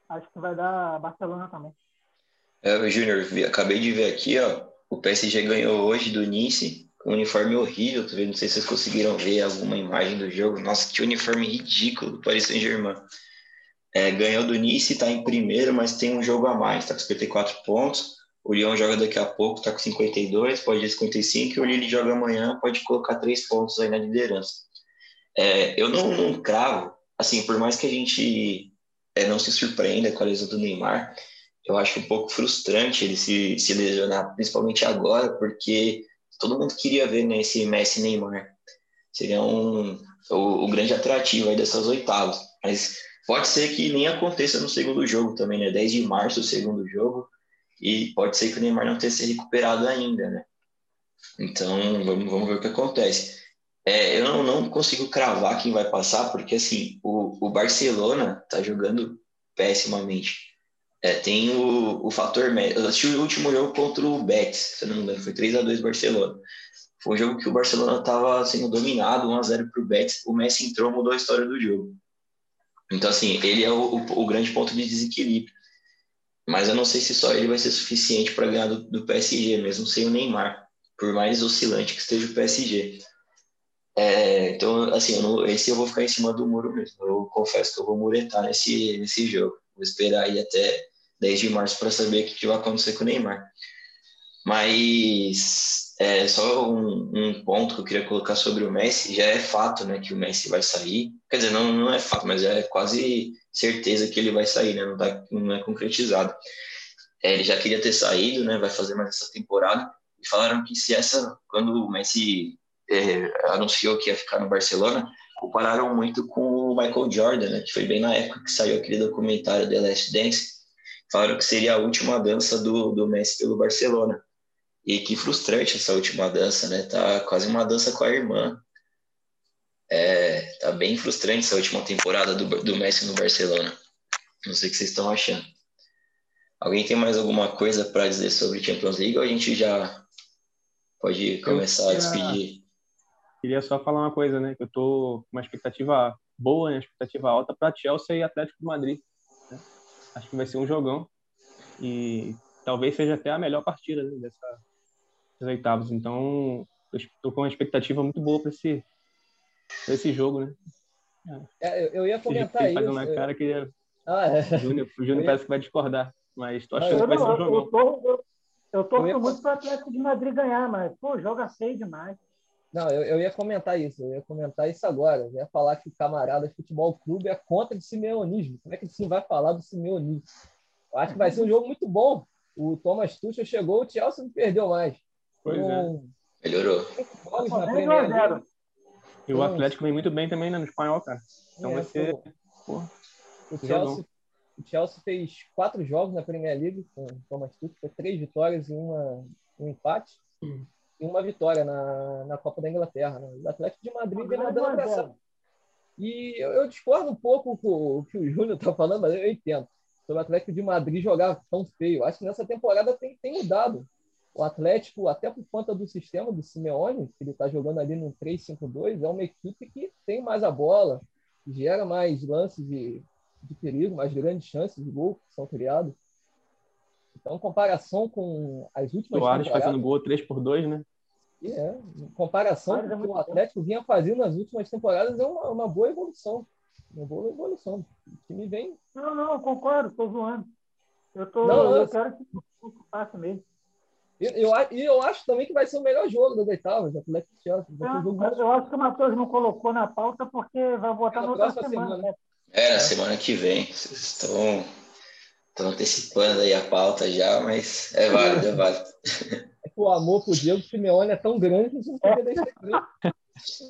Speaker 3: Acho que vai dar Barcelona também.
Speaker 1: É, Júnior, acabei de ver aqui, ó, o PSG ganhou hoje do Nice, um uniforme horrível? Não sei se vocês conseguiram ver alguma imagem do jogo. Nossa, que uniforme ridículo do Paris Saint-Germain. É, ganhou do Nice, está em primeiro, mas tem um jogo a mais, está com 54 pontos. O Lyon joga daqui a pouco, está com 52, pode ir 55, e o Lille joga amanhã, pode colocar três pontos aí na liderança. É, eu não, não cravo, assim, por mais que a gente é, não se surpreenda com a lesão do Neymar, eu acho um pouco frustrante ele se, se lesionar, principalmente agora, porque todo mundo queria ver né, esse Messi Neymar. Seria um, o, o grande atrativo aí dessas oitavas. Mas pode ser que nem aconteça no segundo jogo também, né? 10 de março, o segundo jogo e pode ser que o Neymar não tenha se recuperado ainda, né? Então, vamos, vamos ver o que acontece. É, eu não, não, consigo cravar quem vai passar, porque assim, o, o Barcelona tá jogando pessimamente. É, tem o, o fator médio. Eu assisti o último jogo contra o Betis, se não me engano, foi 3 a 2 Barcelona. Foi um jogo que o Barcelona estava sendo dominado, 1 a 0 para o Betis. O Messi entrou, mudou a história do jogo. Então, assim, ele é o, o, o grande ponto de desequilíbrio. Mas eu não sei se só ele vai ser suficiente para ganhar do, do, PSG, mesmo sem o Neymar, por mais oscilante que esteja o PSG. É, então, assim, eu não, esse eu vou ficar em cima do muro mesmo. Eu confesso que eu vou muretar nesse, nesse jogo. Vou esperar aí até 10 de março para saber o que, vai acontecer com o Neymar. Mas é, só um, um, ponto que eu queria colocar sobre o Messi, já é fato né, que o Messi vai sair. Quer dizer, não, não é fato, mas é quase certeza que ele vai sair, né? Não, tá, não é concretizado. É, ele já queria ter saído, né? Vai fazer mais essa temporada. E falaram que se essa, quando o Messi é, anunciou que ia ficar no Barcelona, compararam muito com o Michael Jordan, né? Que foi bem na época que saiu aquele documentário The Last Dance. Falaram que seria a última dança do, do Messi pelo Barcelona. E que frustrante essa última dança, né? Tá quase uma dança com a irmã. É, tá bem frustrante essa última temporada do, do Messi no Barcelona. Não sei o que vocês estão achando. Alguém tem mais alguma coisa para dizer sobre Champions League ou a gente já pode começar a despedir?
Speaker 2: Queria só falar uma coisa, né? Que eu tô com uma expectativa boa, né? expectativa alta para Chelsea e Atlético de Madrid. Né? Acho que vai ser um jogão e talvez seja até a melhor partida né? dessa oitavas. Então, estou com uma expectativa muito boa para esse esse jogo, né?
Speaker 4: É, eu, eu, ia comentar isso.
Speaker 2: Fazendo
Speaker 4: na
Speaker 2: cara que ah, é. o Júnior, o Júnior parece que vai discordar, mas tô achando
Speaker 3: que
Speaker 2: vai ser um jogão.
Speaker 3: Eu, tô, eu, eu torço ia... muito para o Atlético de Madrid ganhar, mas, pô, joga feio demais.
Speaker 4: Não, eu, eu ia comentar isso, eu ia comentar isso agora. Eu ia falar que o camarada de futebol clube é contra o simeonismo. Como é que ele vai falar do simeonismo? Eu acho que vai ser um jogo muito bom. O Thomas Tuchel chegou, o Chelsea não perdeu mais.
Speaker 2: Pois
Speaker 1: é. Melhorou.
Speaker 3: Na Premier
Speaker 2: e o Atlético vem muito bem também né, no espanhol, cara. Então é, vai ser. Porra,
Speaker 4: o, Chelsea, o Chelsea fez quatro jogos na Premier League com o Thomas Tuchel, foi três vitórias e uma, um empate. Hum. E uma vitória na, na Copa da Inglaterra. Né? O Atlético de Madrid vem nadando pressão. E eu, eu, discordo um pouco com o que o Júnior está falando, mas eu entendo. Sobre o Atlético de Madrid jogar tão feio. Acho que nessa temporada tem, tem mudado o Atlético, até por conta do sistema do Simeone, que ele está jogando ali no 3-5-2, é uma equipe que tem mais a bola, gera mais lances de, de perigo, mais grandes chances de gol que são criados. Então, em comparação com as últimas
Speaker 2: Soares fazendo gol 3 por 2 né?
Speaker 4: É, em comparação com o que o Atlético vinha fazendo nas últimas temporadas, é uma, uma boa evolução. Uma boa evolução. O time vem.
Speaker 3: Não, não, concordo, estou zoando. Eu, tô, não, eu, eu quero que passe mesmo.
Speaker 4: E eu, eu, eu acho também que vai ser o melhor jogo das oitavas, Atlético Chelsea.
Speaker 3: É, eu acho que o Matheus não colocou na pauta porque vai votar é na outra semana. semana. Né?
Speaker 1: É, na semana que vem. Vocês estão, estão antecipando aí a pauta já, mas é válido, é válido.
Speaker 4: É o amor por Diego Simeone é tão grande que não pode deixar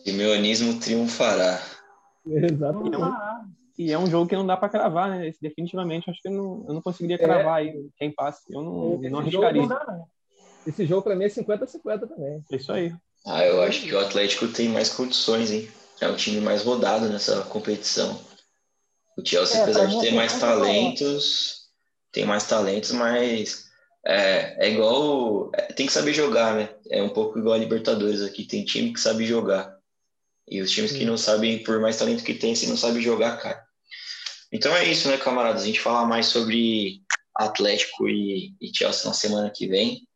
Speaker 1: Simeonismo triunfará.
Speaker 4: Exatamente.
Speaker 2: E é um jogo que não dá para cravar, né? Definitivamente, acho que eu não, eu não conseguiria é. cravar é. aí quem passa. Eu não, não arriscaria. Não dá,
Speaker 4: esse jogo para mim é 50-50 também.
Speaker 2: É isso aí.
Speaker 1: Ah, eu acho que o Atlético tem mais condições, hein? É o time mais rodado nessa competição. O Chelsea, é, apesar de ter mais talentos, tem mais talentos, mas é, é igual. É, tem que saber jogar, né? É um pouco igual a Libertadores aqui. Tem time que sabe jogar. E os times Sim. que não sabem, por mais talento que tem, se não sabe jogar, cara. Então é isso, né, camaradas? A gente falar mais sobre Atlético e, e Chelsea na semana que vem.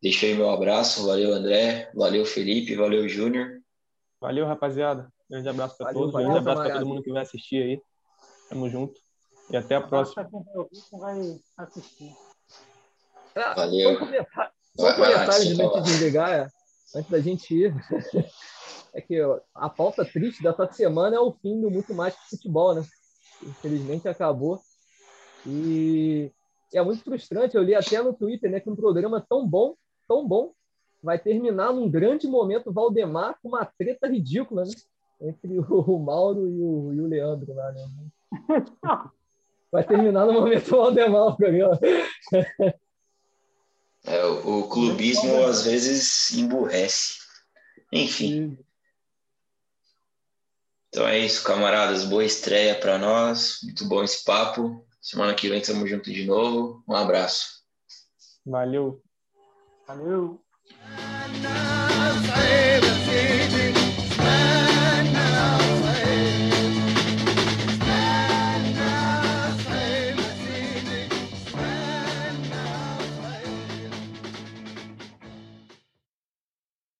Speaker 1: Deixa aí meu abraço. Valeu, André. Valeu, Felipe. Valeu, Júnior.
Speaker 2: Valeu, rapaziada. Grande abraço para todos. Valeu, Grande abraço para todo mundo que vai assistir aí. Tamo junto. E até a próxima.
Speaker 3: Vai assistir.
Speaker 4: Ah, Valeu. Só um comentário, só um comentário de antes de desligar, é, antes da gente ir. é que a pauta triste dessa semana é o fim do Muito Mais que Futebol, né? Infelizmente acabou. E é muito frustrante. Eu li até no Twitter né, que um programa tão bom, tão bom, vai terminar num grande momento Valdemar com uma treta ridícula né? entre o Mauro e o, e o Leandro lá, né? Vai terminar no momento Valdemar o programa.
Speaker 1: É, o, o clubismo às vezes emburrece. Enfim. Então é isso, camaradas. Boa estreia para nós. Muito bom esse papo. Semana que vem estamos juntos de novo. Um abraço.
Speaker 2: Valeu.
Speaker 3: Valeu.